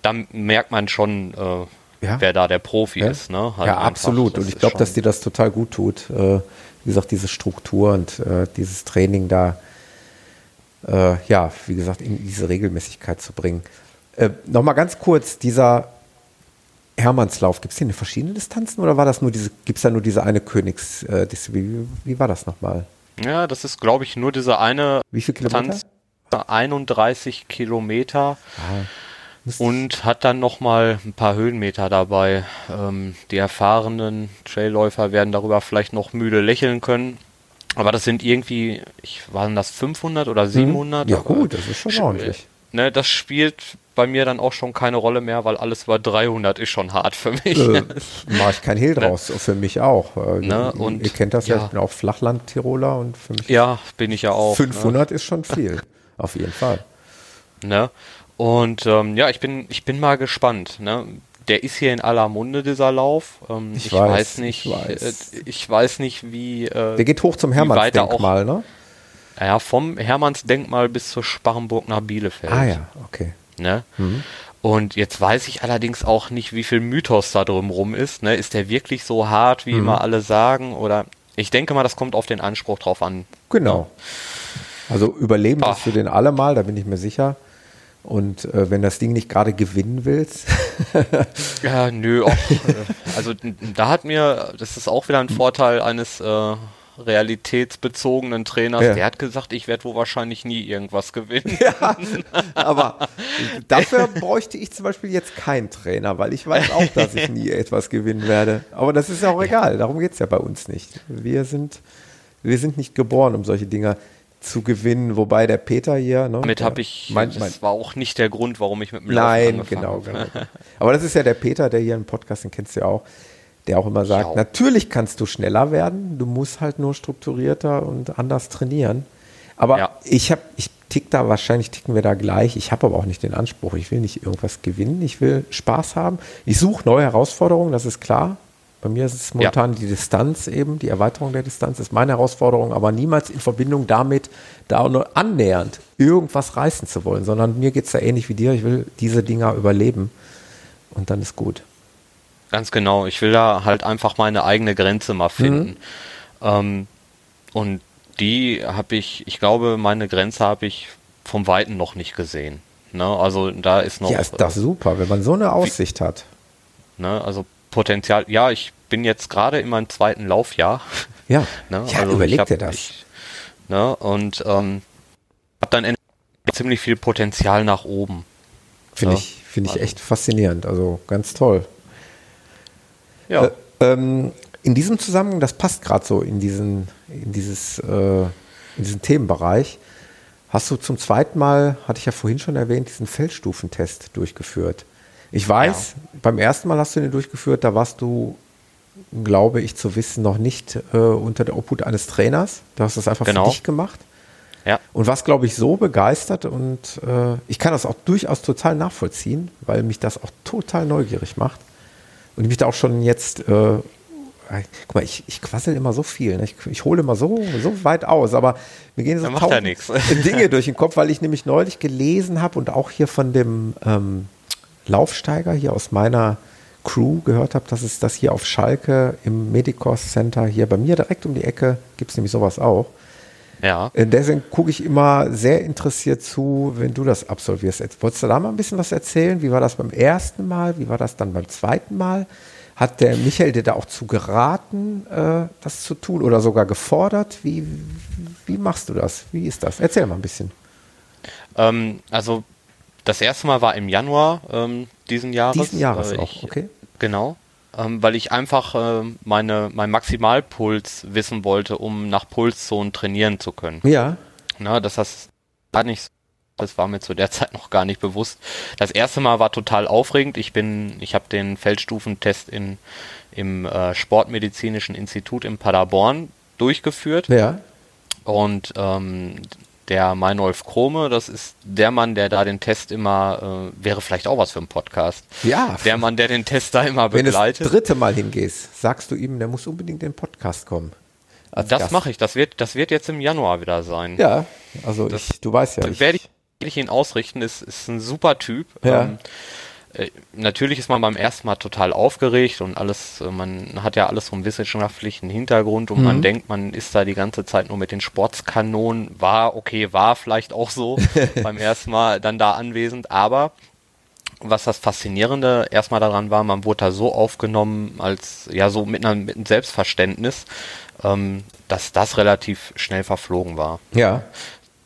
da merkt man schon, äh, ja. wer da der Profi ja. ist, ne? Halt ja, einfach, absolut. Und ich glaube, dass dir das total gut tut. Äh, wie gesagt, diese Struktur und äh, dieses Training da äh, ja, wie gesagt, in diese Regelmäßigkeit zu bringen. Äh, Nochmal ganz kurz, dieser Hermannslauf, gibt es hier eine verschiedene Distanzen oder war das nur diese, gibt es da nur diese eine Königs, äh, wie, wie war das nochmal? Ja, das ist, glaube ich, nur diese eine Wie viel Kilometer? Distanz, 31 Kilometer Ah, und hat dann nochmal ein paar Höhenmeter dabei. Ähm, die erfahrenen Trailläufer werden darüber vielleicht noch müde lächeln können. Aber das sind irgendwie, ich, waren das 500 oder 700? Mhm. Ja gut, das ist schon Sch- ordentlich. Ne, das spielt bei mir dann auch schon keine Rolle mehr, weil alles über 300 ist schon hart für mich. Äh, Mache ich kein Hehl draus, für mich auch. Äh, Ne, ihr- und- ihr kennt das ja, ja. ich bin auch Flachland-Tiroler und für mich ja, bin ich ja auch. 500 ist schon viel, auf jeden Fall. Ne? Und ähm, ja, ich bin, ich bin mal gespannt. Ne? Der ist hier in aller Munde, dieser Lauf. Ähm, Ich ich, weiß, weiß, nicht, ich weiß. Äh, ich weiß nicht, wie. Äh, Der geht hoch zum er Hermannsdenkmal, ne? Ja, vom Hermannsdenkmal bis zur Sparrenburg nach Bielefeld. Ah ja, okay. Ne? Mhm. Und jetzt weiß ich allerdings auch nicht, wie viel Mythos da drumrum ist. Ne? Ist der wirklich so hart, Mhm. wie immer alle sagen? Oder ich denke mal, das kommt auf den Anspruch drauf an. Genau. Also überleben wirst du den alle mal, da bin ich mir sicher. Und äh, wenn das Ding nicht gerade gewinnen willst, Ja, nö, auch, äh, also da hat mir, das ist auch wieder ein Vorteil eines äh, realitätsbezogenen Trainers, Ja. der hat gesagt, ich werde wohl wahrscheinlich nie irgendwas gewinnen. aber dafür bräuchte ich zum Beispiel jetzt keinen Trainer, weil ich weiß auch, dass ich nie etwas gewinnen werde. Aber das ist ja auch egal, darum geht es ja bei uns nicht. Wir sind, wir sind nicht geboren, um solche Dinge zu gewinnen, wobei der Peter hier, ne, Damit habe ich, mein, das mein, war auch nicht der Grund, warum ich mit dem Laufen Nein, genau, habe. genau. Aber das ist ja der Peter, der hier im Podcast, den kennst du ja auch, der auch immer sagt, auch. natürlich kannst du schneller werden, du musst halt nur strukturierter und anders trainieren. Aber Ja. ich habe, ich tick da, wahrscheinlich ticken wir da gleich, ich habe aber auch nicht den Anspruch, ich will nicht irgendwas gewinnen, ich will Spaß haben. Ich suche neue Herausforderungen, das ist klar. Bei mir ist es momentan die Distanz eben, die Erweiterung der Distanz ist meine Herausforderung, aber niemals in Verbindung damit, da auch nur annähernd irgendwas reißen zu wollen, sondern mir geht es da ähnlich wie dir, ich will diese Dinger überleben und dann ist gut. Ganz genau. Ich will da halt einfach meine eigene Grenze mal finden. Ähm, und die habe ich, ich glaube, meine Grenze habe ich vom Weiten noch nicht gesehen. Ne? Also da ist noch. ja, ist das super, wenn man so eine Aussicht hat. Ne? Also Potenzial. Ja, ich bin jetzt gerade in meinem zweiten Laufjahr. Ja, Ne? ja also überleg hab, dir das. Ich, ne? Und ähm, habe dann endlich ziemlich viel Potenzial nach oben. Finde ja. ich, finde ich Also- echt faszinierend, also ganz toll. Ja. Äh, ähm, in diesem Zusammenhang, das passt gerade so in diesen, in dieses, äh, in diesen Themenbereich. Hast du zum zweiten Mal, hatte ich ja vorhin schon erwähnt, diesen Feldstufentest durchgeführt. Ich weiß, beim ersten Mal hast du den durchgeführt, da warst du, glaube ich, zu wissen, noch nicht äh, unter der Obhut eines Trainers. Du hast das einfach Genau. für dich gemacht. ja. Und warst, glaube ich, so begeistert und äh, ich kann das auch durchaus total nachvollziehen, weil mich das auch total neugierig macht. Und ich mich da auch schon jetzt, äh, guck mal, ich, ich quassel immer so viel, ne? ich, ich hole immer so, so weit aus, aber mir gehen so Ja, ja tausend nix. Dinge durch den Kopf, weil ich nämlich neulich gelesen habe und auch hier von dem ähm, Laufsteiger hier aus meiner Crew gehört habe, dass es das hier auf Schalke im Medicos Center hier bei mir direkt um die Ecke gibt es nämlich sowas auch. Ja. Äh, Deswegen gucke ich immer sehr interessiert zu, wenn du das absolvierst. Jetzt, wolltest du da mal ein bisschen was erzählen? Wie war das beim ersten Mal? Wie war das dann beim zweiten Mal? Hat der Michael dir da auch zu geraten, äh, das zu tun oder sogar gefordert? Wie, wie machst du das? Wie ist das? Erzähl mal ein bisschen. Ähm, also das erste Mal war im Januar ähm, diesen Jahres. Diesen Jahres Äh, auch, ich, okay. Genau. Ähm, weil ich einfach ähm, meine, mein Maximalpuls wissen wollte, um nach Pulszonen trainieren zu können. Ja, Na, das heißt, gar nicht, so- das war mir zu der Zeit noch gar nicht bewusst. Das erste Mal war total aufregend. Ich bin, ich habe den Feldstufentest in, im äh, Sportmedizinischen Institut in Paderborn durchgeführt. ja. Und ähm, der Meinolf Krome, das ist der Mann, der da den Test immer, äh, wäre vielleicht auch was für einen Podcast. Ja. Der Mann, der den Test da immer Wenn du das begleitet. dritte Mal hingehst, sagst du ihm, der muss unbedingt in den Podcast kommen. Das mache ich. Das wird, das wird jetzt im Januar wieder sein. Ja, also Das ich, du weißt ja, werde ich, werde ich ihn ausrichten. Ist, ist ein super Typ. Ja. Ähm, äh, natürlich ist man beim ersten Mal total aufgeregt und alles, äh, man hat ja alles vom wissenschaftlichen Hintergrund und mhm. man denkt, man ist da die ganze Zeit nur mit den Sportskanonen. War, okay, war vielleicht auch so beim ersten Mal dann da anwesend, aber was das Faszinierende erstmal daran war, man wurde da so aufgenommen als, ja, so mit, einer, mit einem Selbstverständnis, ähm, dass das relativ schnell verflogen war. Ja.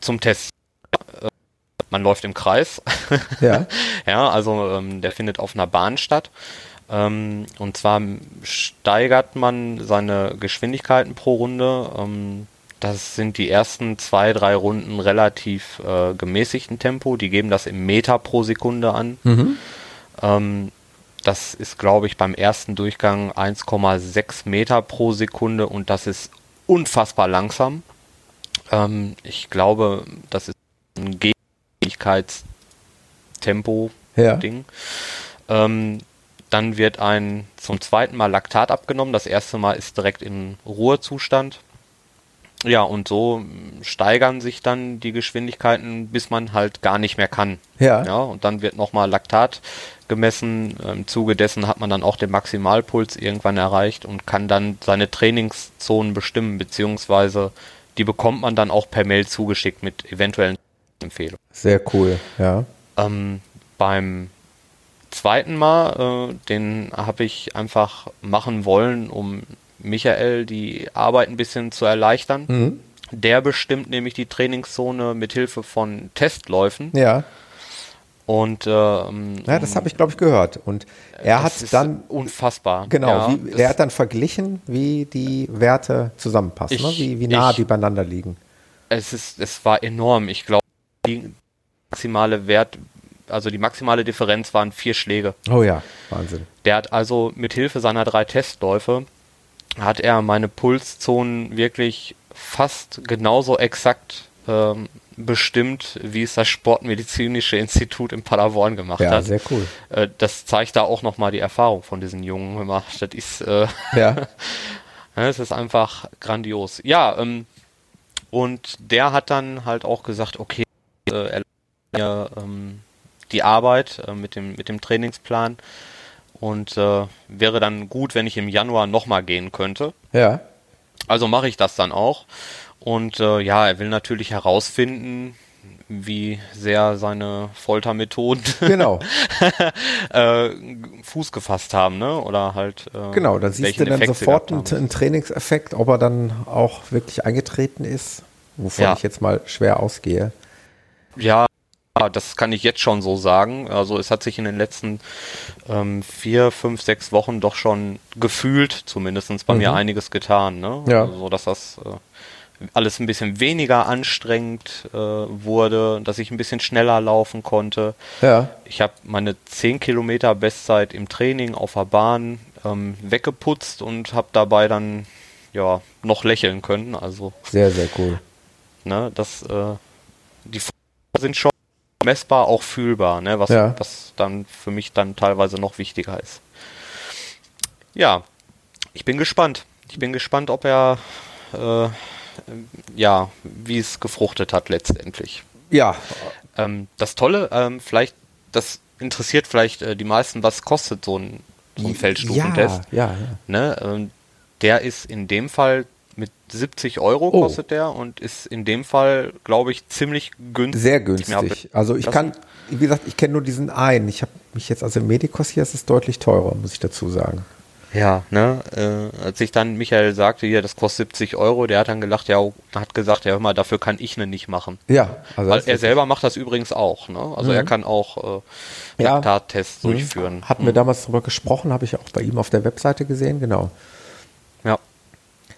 Zum Test man läuft im Kreis. Ja. ja, also ähm, der findet auf einer Bahn statt. Ähm, und zwar steigert man seine Geschwindigkeiten pro Runde. Ähm, das sind die ersten zwei, drei Runden relativ äh, gemäßigten Tempo. Die geben das im Meter pro Sekunde an. Mhm. Ähm, das ist, glaube ich, beim ersten Durchgang 1,6 Meter pro Sekunde und das ist unfassbar langsam. Ähm, ich glaube, das ist ein G Tempo-Ding. Ja. Ähm, dann wird ein zum zweiten Mal Laktat abgenommen. Das erste Mal ist direkt in Ruhezustand. Ja, und so steigern sich dann die Geschwindigkeiten, bis man halt gar nicht mehr kann. Ja. ja und dann wird nochmal Laktat gemessen. Im Zuge dessen hat man dann auch den Maximalpuls irgendwann erreicht und kann dann seine Trainingszonen bestimmen, beziehungsweise die bekommt man dann auch per Mail zugeschickt mit eventuellen Empfehlung. Sehr cool, ja. Ähm, beim zweiten Mal, äh, den habe ich einfach machen wollen, um Michael die Arbeit ein bisschen zu erleichtern. Mhm. Der bestimmt nämlich die Trainingszone mit Hilfe von Testläufen. Ja. Und ähm, ja, das habe ich glaube ich gehört. Und er hat dann unfassbar. Genau, ja, wie, er hat dann verglichen, wie die Werte zusammenpassen, ich, ne? wie, wie nah ich, die beieinander liegen. Es ist, es war enorm. Ich glaube die maximale Wert, also die maximale Differenz waren vier Schläge. Oh ja, Wahnsinn. Der hat also mit Hilfe seiner drei Testläufe hat er meine Pulszonen wirklich fast genauso exakt ähm, bestimmt, wie es das Sportmedizinische Institut in Paderborn gemacht ja, hat. Ja, sehr cool. Äh, das zeigt da auch nochmal die Erfahrung von diesen Jungen. Das ist, äh, ja. es ist einfach grandios. Ja, ähm, und der hat dann halt auch gesagt, okay, äh, mir ähm, die Arbeit äh, mit, dem, mit dem Trainingsplan und äh, wäre dann gut, wenn ich im Januar nochmal gehen könnte. Ja. Also mache ich das dann auch. Und äh, ja, er will natürlich herausfinden, wie sehr seine Foltermethoden genau. äh, Fuß gefasst haben, ne? Oder halt. Äh, genau, da siehst du dann Effekt sofort einen, einen, Trainingseffekt, ob er dann auch wirklich eingetreten ist, wovon ja. ich jetzt mal schwer ausgehe. Ja, das kann ich jetzt schon so sagen. Also es hat sich in den letzten ähm, vier, fünf, sechs Wochen doch schon gefühlt, zumindest bei mhm. mir einiges getan. Ne? Ja. Also, dass das äh, alles ein bisschen weniger anstrengend äh, wurde, dass ich ein bisschen schneller laufen konnte. Ja. Ich habe meine 10 Kilometer Bestzeit im Training auf der Bahn ähm, weggeputzt und habe dabei dann ja noch lächeln können. Also sehr, sehr cool. Ne, das äh, die sind schon messbar, auch fühlbar, ne? was, ja. was dann für mich dann teilweise noch wichtiger ist. Ja, ich bin gespannt. Ich bin gespannt, ob er äh, ja, wie es gefruchtet hat letztendlich. Ja. Ähm, das Tolle, ähm, vielleicht, das interessiert vielleicht äh, die meisten, was kostet so ein, so ein Feldstufentest. Ja, ja, ja. Ne? Ähm, der ist in dem Fall mit 70 Euro oh. kostet der und ist in dem Fall, glaube ich, ziemlich günstig. Sehr günstig. Also ich kann, wie gesagt, ich kenne nur diesen einen. Ich habe mich jetzt, also im Medikos hier ist es deutlich teurer, muss ich dazu sagen. Ja, ne, äh, als ich dann Michael sagte, hier, das kostet 70 Euro, der hat dann gelacht, ja, hat gesagt, ja, hör mal, dafür kann ich ne nicht machen. Ja, also Weil er selber macht das übrigens auch, ne? Also mhm. er kann auch äh, Laktattests ja. Mhm. durchführen. Hatten mhm. wir damals darüber gesprochen, habe ich auch bei ihm auf der Webseite gesehen, genau. Ja.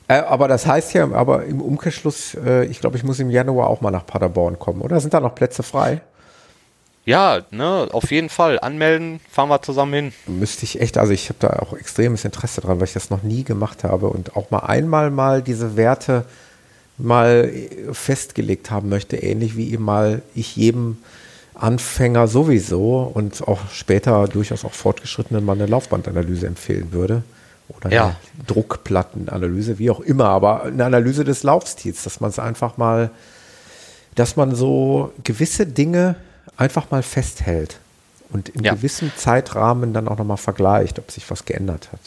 Äh, aber das heißt ja, aber im Umkehrschluss, äh, ich glaube, ich muss im Januar auch mal nach Paderborn kommen, oder? Sind da noch Plätze frei? Ja, ne, auf jeden Fall. Anmelden, fahren wir zusammen hin. Müsste ich echt, also ich habe da auch extremes Interesse dran, weil ich das noch nie gemacht habe und auch mal einmal mal diese Werte mal äh, festgelegt haben möchte, ähnlich wie eben mal ich jedem Anfänger sowieso und auch später durchaus auch Fortgeschrittenen mal eine Laufbandanalyse empfehlen würde oder ja. Druckplattenanalyse, wie auch immer, aber eine Analyse des Laufstils, dass man es einfach mal, dass man so gewisse Dinge einfach mal festhält und in Ja. gewissem Zeitrahmen dann auch nochmal vergleicht, ob sich was geändert hat.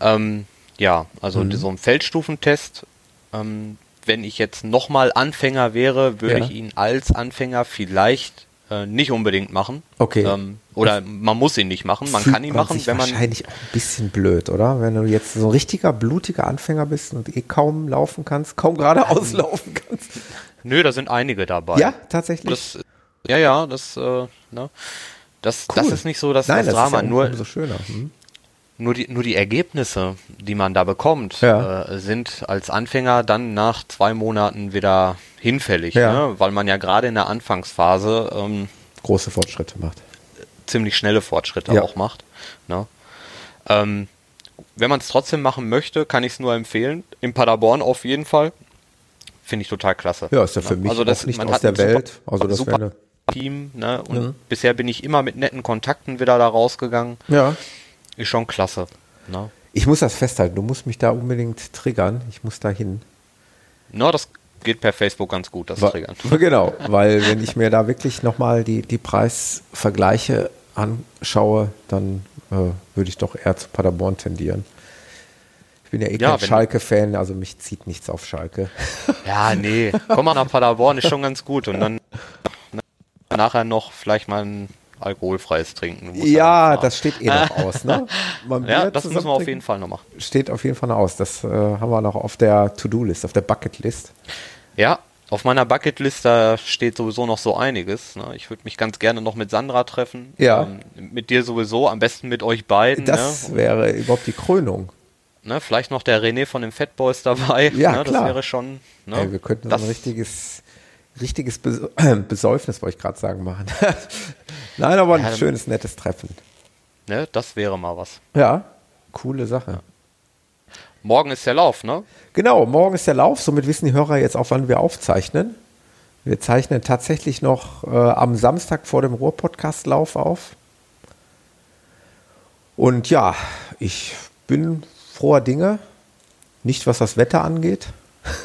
Ähm, ja, also Mhm. so ein Feldstufentest, ähm, wenn ich jetzt nochmal Anfänger wäre, würde Ja. ich ihn als Anfänger vielleicht äh, nicht unbedingt machen. Okay. Ähm, oder man muss ihn nicht machen. Man Fühlt kann ihn machen, sich wenn man. wahrscheinlich auch ein bisschen blöd, oder? Wenn du jetzt so ein richtiger blutiger Anfänger bist und eh kaum laufen kannst, kaum geradeaus laufen kannst. Nö, da sind einige dabei. Ja, tatsächlich. Das, ja, ja, das, äh, ne? Das, das Cool. ist nicht so das, Nein, das das Drama. ist ja nur, umso schöner. Hm? Nur, die, nur die Ergebnisse, die man da bekommt, Ja. äh, sind als Anfänger dann nach zwei Monaten wieder hinfällig, Ja. ne? weil man ja gerade in der Anfangsphase ähm, Große Fortschritte macht. ziemlich schnelle Fortschritte Ja. auch macht. Ne? Ähm, wenn man es trotzdem machen möchte, kann ich es nur empfehlen. In Paderborn auf jeden Fall. Finde ich total klasse. Ja, ist ja für Ne? mich also das, nicht aus der ein super- Welt. Also das super Team. Ne? Und Mhm. bisher bin ich immer mit netten Kontakten wieder da rausgegangen. ja. Ist schon klasse. Ne? Ich muss das festhalten. Du musst mich da unbedingt triggern. Ich muss da hin. Na, das geht per Facebook ganz gut, das Wa- Triggern. Genau, weil wenn ich mir da wirklich nochmal die, die Preisvergleiche anschaue, dann äh, würde ich doch eher zu Paderborn tendieren. Ich bin ja eh Ja, kein Schalke-Fan, also mich zieht nichts auf Schalke. Ja, nee. Komm mal nach Paderborn, ist schon ganz gut. Und dann nachher noch vielleicht mal ein alkoholfreies Trinken. Ja, fahren. das steht eh noch aus, ne? Ja, das müssen wir auf jeden Fall noch machen. Steht auf jeden Fall noch aus. Das äh, haben wir noch auf der To-Do-List, auf der Bucket-List. Ja, auf meiner Bucketlist da steht sowieso noch so einiges. Ne? Ich würde mich ganz gerne noch mit Sandra treffen. Ja. Ähm, mit dir sowieso, am besten mit euch beiden. Das ne? wäre überhaupt die Krönung. Ne? Vielleicht noch der René von den Fat Boys dabei. Ja, ne? Das klar. wäre schon. Ne? Ey, wir könnten das, ein richtiges, richtiges Bes Besäufnis, wollte ich gerade sagen, machen. Nein, aber ein Ja, schönes, nettes Treffen. ne? das wäre mal was. Ja, coole Sache. Morgen ist der Lauf, ne? Genau, morgen ist der Lauf, somit wissen die Hörer jetzt auch, wann wir aufzeichnen. Wir zeichnen tatsächlich noch äh, am Samstag vor dem Ruhr-Podcast-Lauf auf. Und ja, ich bin froher Dinge, nicht was das Wetter angeht.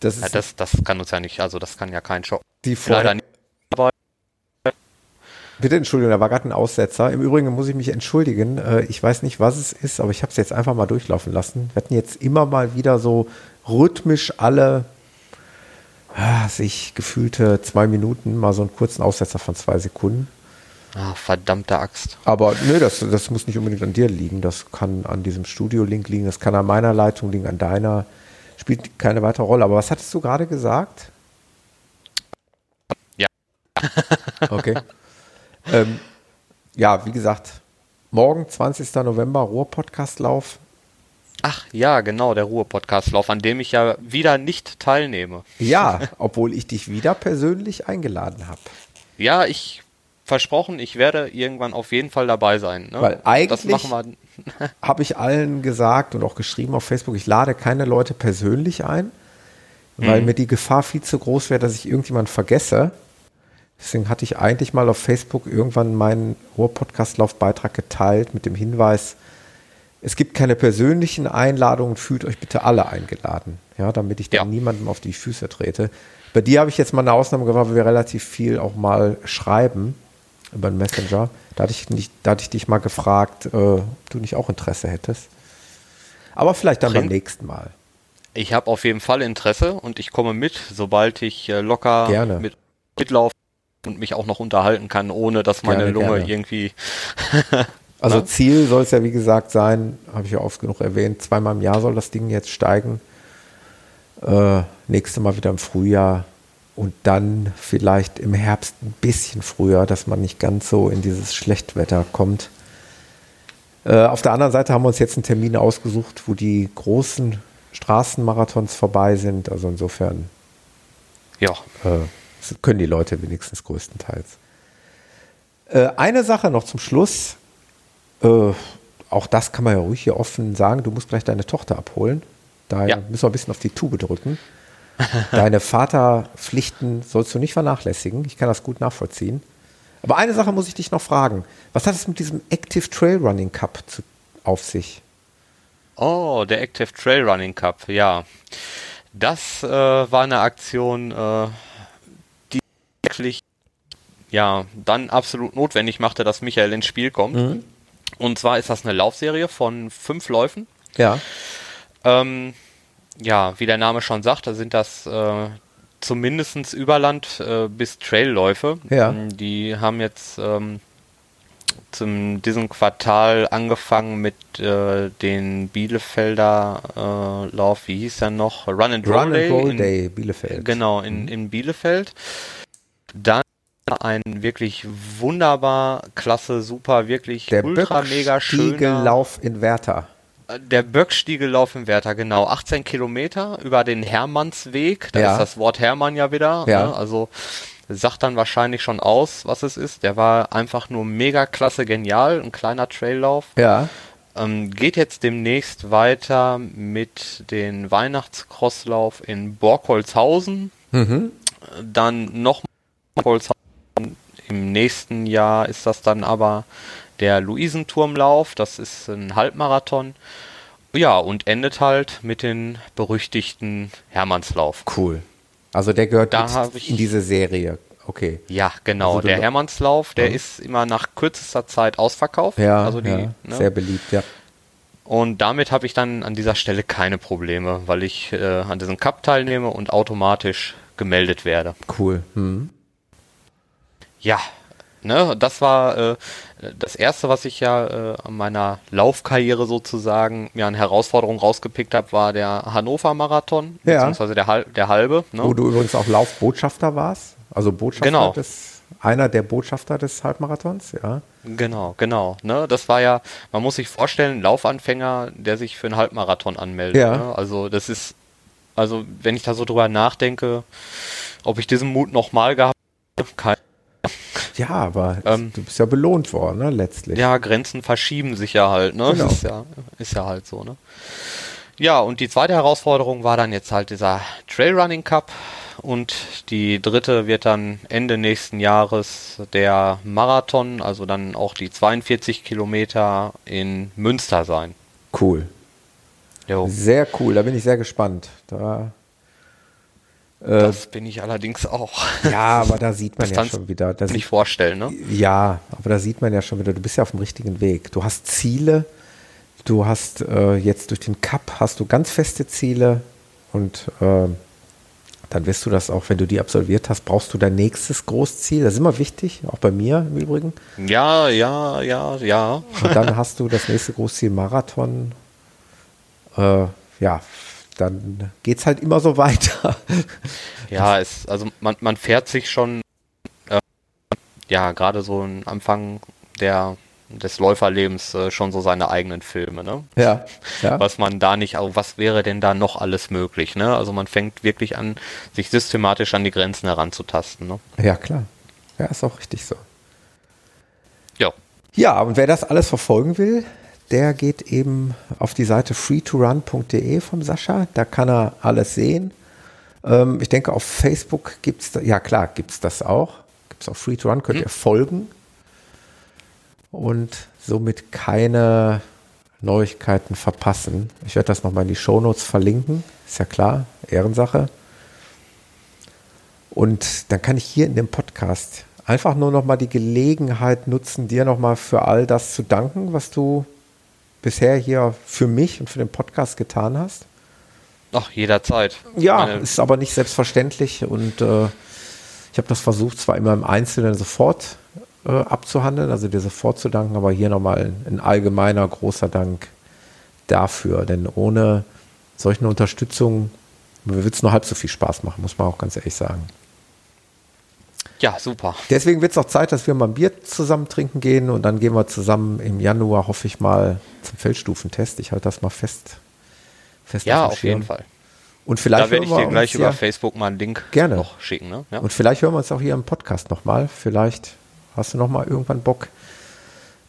Das ist Ja, das, das kann uns ja nicht, also das kann ja kein Schock. die Leider vorher, nicht. Aber Bitte Entschuldigung, da war gerade ein Aussetzer. Im Übrigen muss ich mich entschuldigen. äh, Ich weiß nicht, was es ist, aber ich habe es jetzt einfach mal durchlaufen lassen. Wir hatten jetzt immer mal wieder so rhythmisch alle ah, sich gefühlte zwei Minuten mal so einen kurzen Aussetzer von zwei Sekunden. ah, verdammte Axt. Aber nö, das, das muss nicht unbedingt an dir liegen. Das kann an diesem Studio-Link liegen, das kann an meiner Leitung liegen, an deiner. Spielt keine weitere Rolle. Aber was hattest du gerade gesagt? Ja. Okay. ähm, ja, wie gesagt, morgen, 20. November, Ruhr-Podcast-Lauf. Ach ja, genau, der Ruhe-Podcast-Lauf, an dem ich ja wieder nicht teilnehme. Ja, obwohl ich dich wieder persönlich eingeladen habe. Ja, ich versprochen, ich werde irgendwann auf jeden Fall dabei sein. Ne? Weil eigentlich-. Habe ich allen gesagt und auch geschrieben auf Facebook, ich lade keine Leute persönlich ein, weil mir die Gefahr viel zu groß wäre, dass ich irgendjemand vergesse. Deswegen hatte ich eigentlich mal auf Facebook irgendwann meinen Ruhr-Podcast-Lauf-Beitrag geteilt mit dem Hinweis, es gibt keine persönlichen Einladungen, fühlt euch bitte alle eingeladen, ja, damit ich dann Ja. niemandem auf die Füße trete. Bei dir habe ich jetzt mal eine Ausnahme gemacht, weil wir relativ viel auch mal schreiben über den Messenger. Da hatte ich, nicht, da hatte ich dich mal gefragt, äh, ob du nicht auch Interesse hättest. Aber vielleicht dann beim Trink- nächsten Mal. Ich habe auf jeden Fall Interesse und ich komme mit, sobald ich äh, locker Gerne. mit mitlaufen und mich auch noch unterhalten kann, ohne dass meine Gerne, Lunge gerne. irgendwie. Also Ne? Ziel soll es ja wie gesagt sein, habe ich ja oft genug erwähnt, zweimal im Jahr soll das Ding jetzt steigen. Äh, nächste Mal wieder im Frühjahr und dann vielleicht im Herbst ein bisschen früher, dass man nicht ganz so in dieses Schlechtwetter kommt. Äh, auf der anderen Seite haben wir uns jetzt einen Termin ausgesucht, wo die großen Straßenmarathons vorbei sind. Also insofern Ja, äh, das können die Leute wenigstens größtenteils. Äh, eine Sache noch zum Schluss. Äh, auch das kann man ja ruhig hier offen sagen. Du musst gleich deine Tochter abholen. Daher Ja. müssen wir ein bisschen auf die Tube drücken. Deine Vaterpflichten sollst du nicht vernachlässigen. Ich kann das gut nachvollziehen. Aber eine Sache muss ich dich noch fragen. Was hat es mit diesem Active Trail Running Cup zu, auf sich? Oh, der Active Trail Running Cup, ja. Das äh, war eine Aktion, äh, wirklich ja dann absolut notwendig machte, dass Michael ins Spiel kommt. Mhm. Und zwar ist das eine Laufserie von fünf Läufen. Ja. Ähm, ja, wie der Name schon sagt, da sind das äh, zumindest Überland äh, bis Trailläufe. Ja. Die haben jetzt ähm, zum diesem Quartal angefangen mit äh, den Bielefelder äh, Lauf, wie hieß er noch? Run and Roll Run Day. and Roll in, Day, Bielefeld. Genau, in, Mhm. in Bielefeld. Dann ein wirklich wunderbar, klasse, super, wirklich Der ultra mega schöner. Böckstiegellauf in Werther. Der Böckstiegellauf im Werther, genau. 18 Kilometer über den Hermannsweg. Da Ja. ist das Wort Hermann ja wieder. Ja. Ne? Also sagt dann wahrscheinlich schon aus, was es ist. Der war einfach nur mega klasse, genial. Ein kleiner Traillauf. Ja. Ähm, geht jetzt demnächst weiter mit den Weihnachtscrosslauf in Borkholzhausen. Mhm. Dann noch Borkholzhausen. Im nächsten Jahr ist das dann aber der Luisenturmlauf. Das ist ein Halbmarathon. Ja, und endet halt mit den berüchtigten Hermannslauf. Cool. Also der gehört Da in diese Serie. Okay. Ja, genau. Also der Hermannslauf, der Ja. ist immer nach kürzester Zeit ausverkauft. Ja, also die, ja ne? sehr beliebt, ja. Und damit habe ich dann an dieser Stelle keine Probleme, weil ich äh, an diesem Cup teilnehme und automatisch gemeldet werde. Cool. Mhm. Ja, ne, das war äh, das erste, was ich ja äh, an meiner Laufkarriere sozusagen mir an Herausforderungen rausgepickt habe, war der Hannover Marathon, Ja. beziehungsweise der, Hal- der halbe. Ne? Wo du übrigens auch Laufbotschafter warst. Also Botschafter Genau. des, einer der Botschafter des Halbmarathons, ja. Genau, genau. Ne, das war ja, man muss sich vorstellen, ein Laufanfänger, der sich für einen Halbmarathon anmeldet. Ja. Ne? Also das ist, also wenn ich da so drüber nachdenke, ob ich diesen Mut nochmal gehabt habe, kein, Ja, aber Ähm, du bist ja belohnt worden, ne, letztlich. ja, Grenzen verschieben sich ja halt, ne? Genau. Ist ja, ist ja halt so, ne? Ja, und die zweite Herausforderung war dann jetzt halt dieser Trailrunning Cup und die dritte wird dann Ende nächsten Jahres der Marathon, also dann auch die 42 Kilometer in Münster sein. Cool. Jo. Sehr cool, da bin ich sehr gespannt. Da, Das bin ich allerdings auch. ja, aber da sieht man Das ja schon wieder. Da Nicht vorstellen, ne? ja, aber da sieht man ja schon wieder, du bist ja auf dem richtigen Weg. Du hast Ziele, du hast äh, jetzt durch den Cup hast du ganz feste Ziele und äh, dann wirst du das auch, wenn du die absolviert hast, brauchst du dein nächstes Großziel. Das ist immer wichtig, auch bei mir im Übrigen. Ja, ja, ja, ja. Und dann hast du das nächste Großziel Marathon. Äh, ja, dann geht's halt immer so weiter. Ja, es, also man, man fährt sich schon, äh, ja, gerade so am Anfang der, des Läuferlebens äh, schon so seine eigenen Filme, ne? Ja, ja. Was man da nicht, also was wäre denn da noch alles möglich, ne? Also man fängt wirklich an, sich systematisch an die Grenzen heranzutasten, ne? Ja, klar. Ja, ist auch richtig so. Ja. Ja, und wer das alles verfolgen will, der geht eben auf die Seite freetorun.de vom Sascha. Da kann er alles sehen. Ähm, ich denke, auf Facebook gibt es, ja klar, gibt es das auch. Gibt es auf Free to Run, könnt ihr folgen. Und somit keine Neuigkeiten verpassen. Ich werde das nochmal in die Shownotes verlinken. Ist ja klar, Ehrensache. Und dann kann ich hier in dem Podcast einfach nur noch mal die Gelegenheit nutzen, dir noch mal für all das zu danken, was du bisher hier für mich und für den Podcast getan hast. Ach, jederzeit. Ja, Meine- ist aber nicht selbstverständlich und äh, ich habe das versucht, zwar immer im Einzelnen sofort äh, abzuhandeln, also dir sofort zu danken, aber hier nochmal ein, ein allgemeiner großer Dank dafür, denn ohne solche Unterstützung wird es nur halb so viel Spaß machen, muss man auch ganz ehrlich sagen. Ja, super. Deswegen wird es auch Zeit, dass wir mal ein Bier zusammen trinken gehen und dann gehen wir zusammen im Januar, hoffe ich mal, zum Feldstufentest. Ich halte das mal fest. fest Ja, auf Schirm. jeden Fall. Und vielleicht Da werde ich dir gleich uns über ja, Facebook mal einen Link Gerne. noch schicken, ne? Ja. Und vielleicht hören wir uns auch hier im Podcast nochmal. Vielleicht hast du nochmal irgendwann Bock,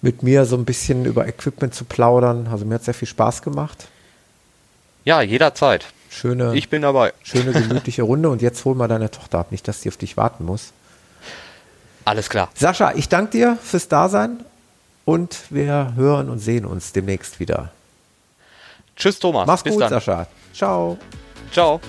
mit mir so ein bisschen über Equipment zu plaudern. Also mir hat sehr viel Spaß gemacht. ja, jederzeit. Schöne, Ich bin dabei. schöne gemütliche Runde. Und jetzt hol mal deine Tochter ab, nicht, dass sie auf dich warten muss. Alles klar. Sascha, ich danke dir fürs Dasein und wir hören und sehen uns demnächst wieder. Tschüss, Thomas. Mach's Bis gut, dann. Sascha. Ciao. Ciao.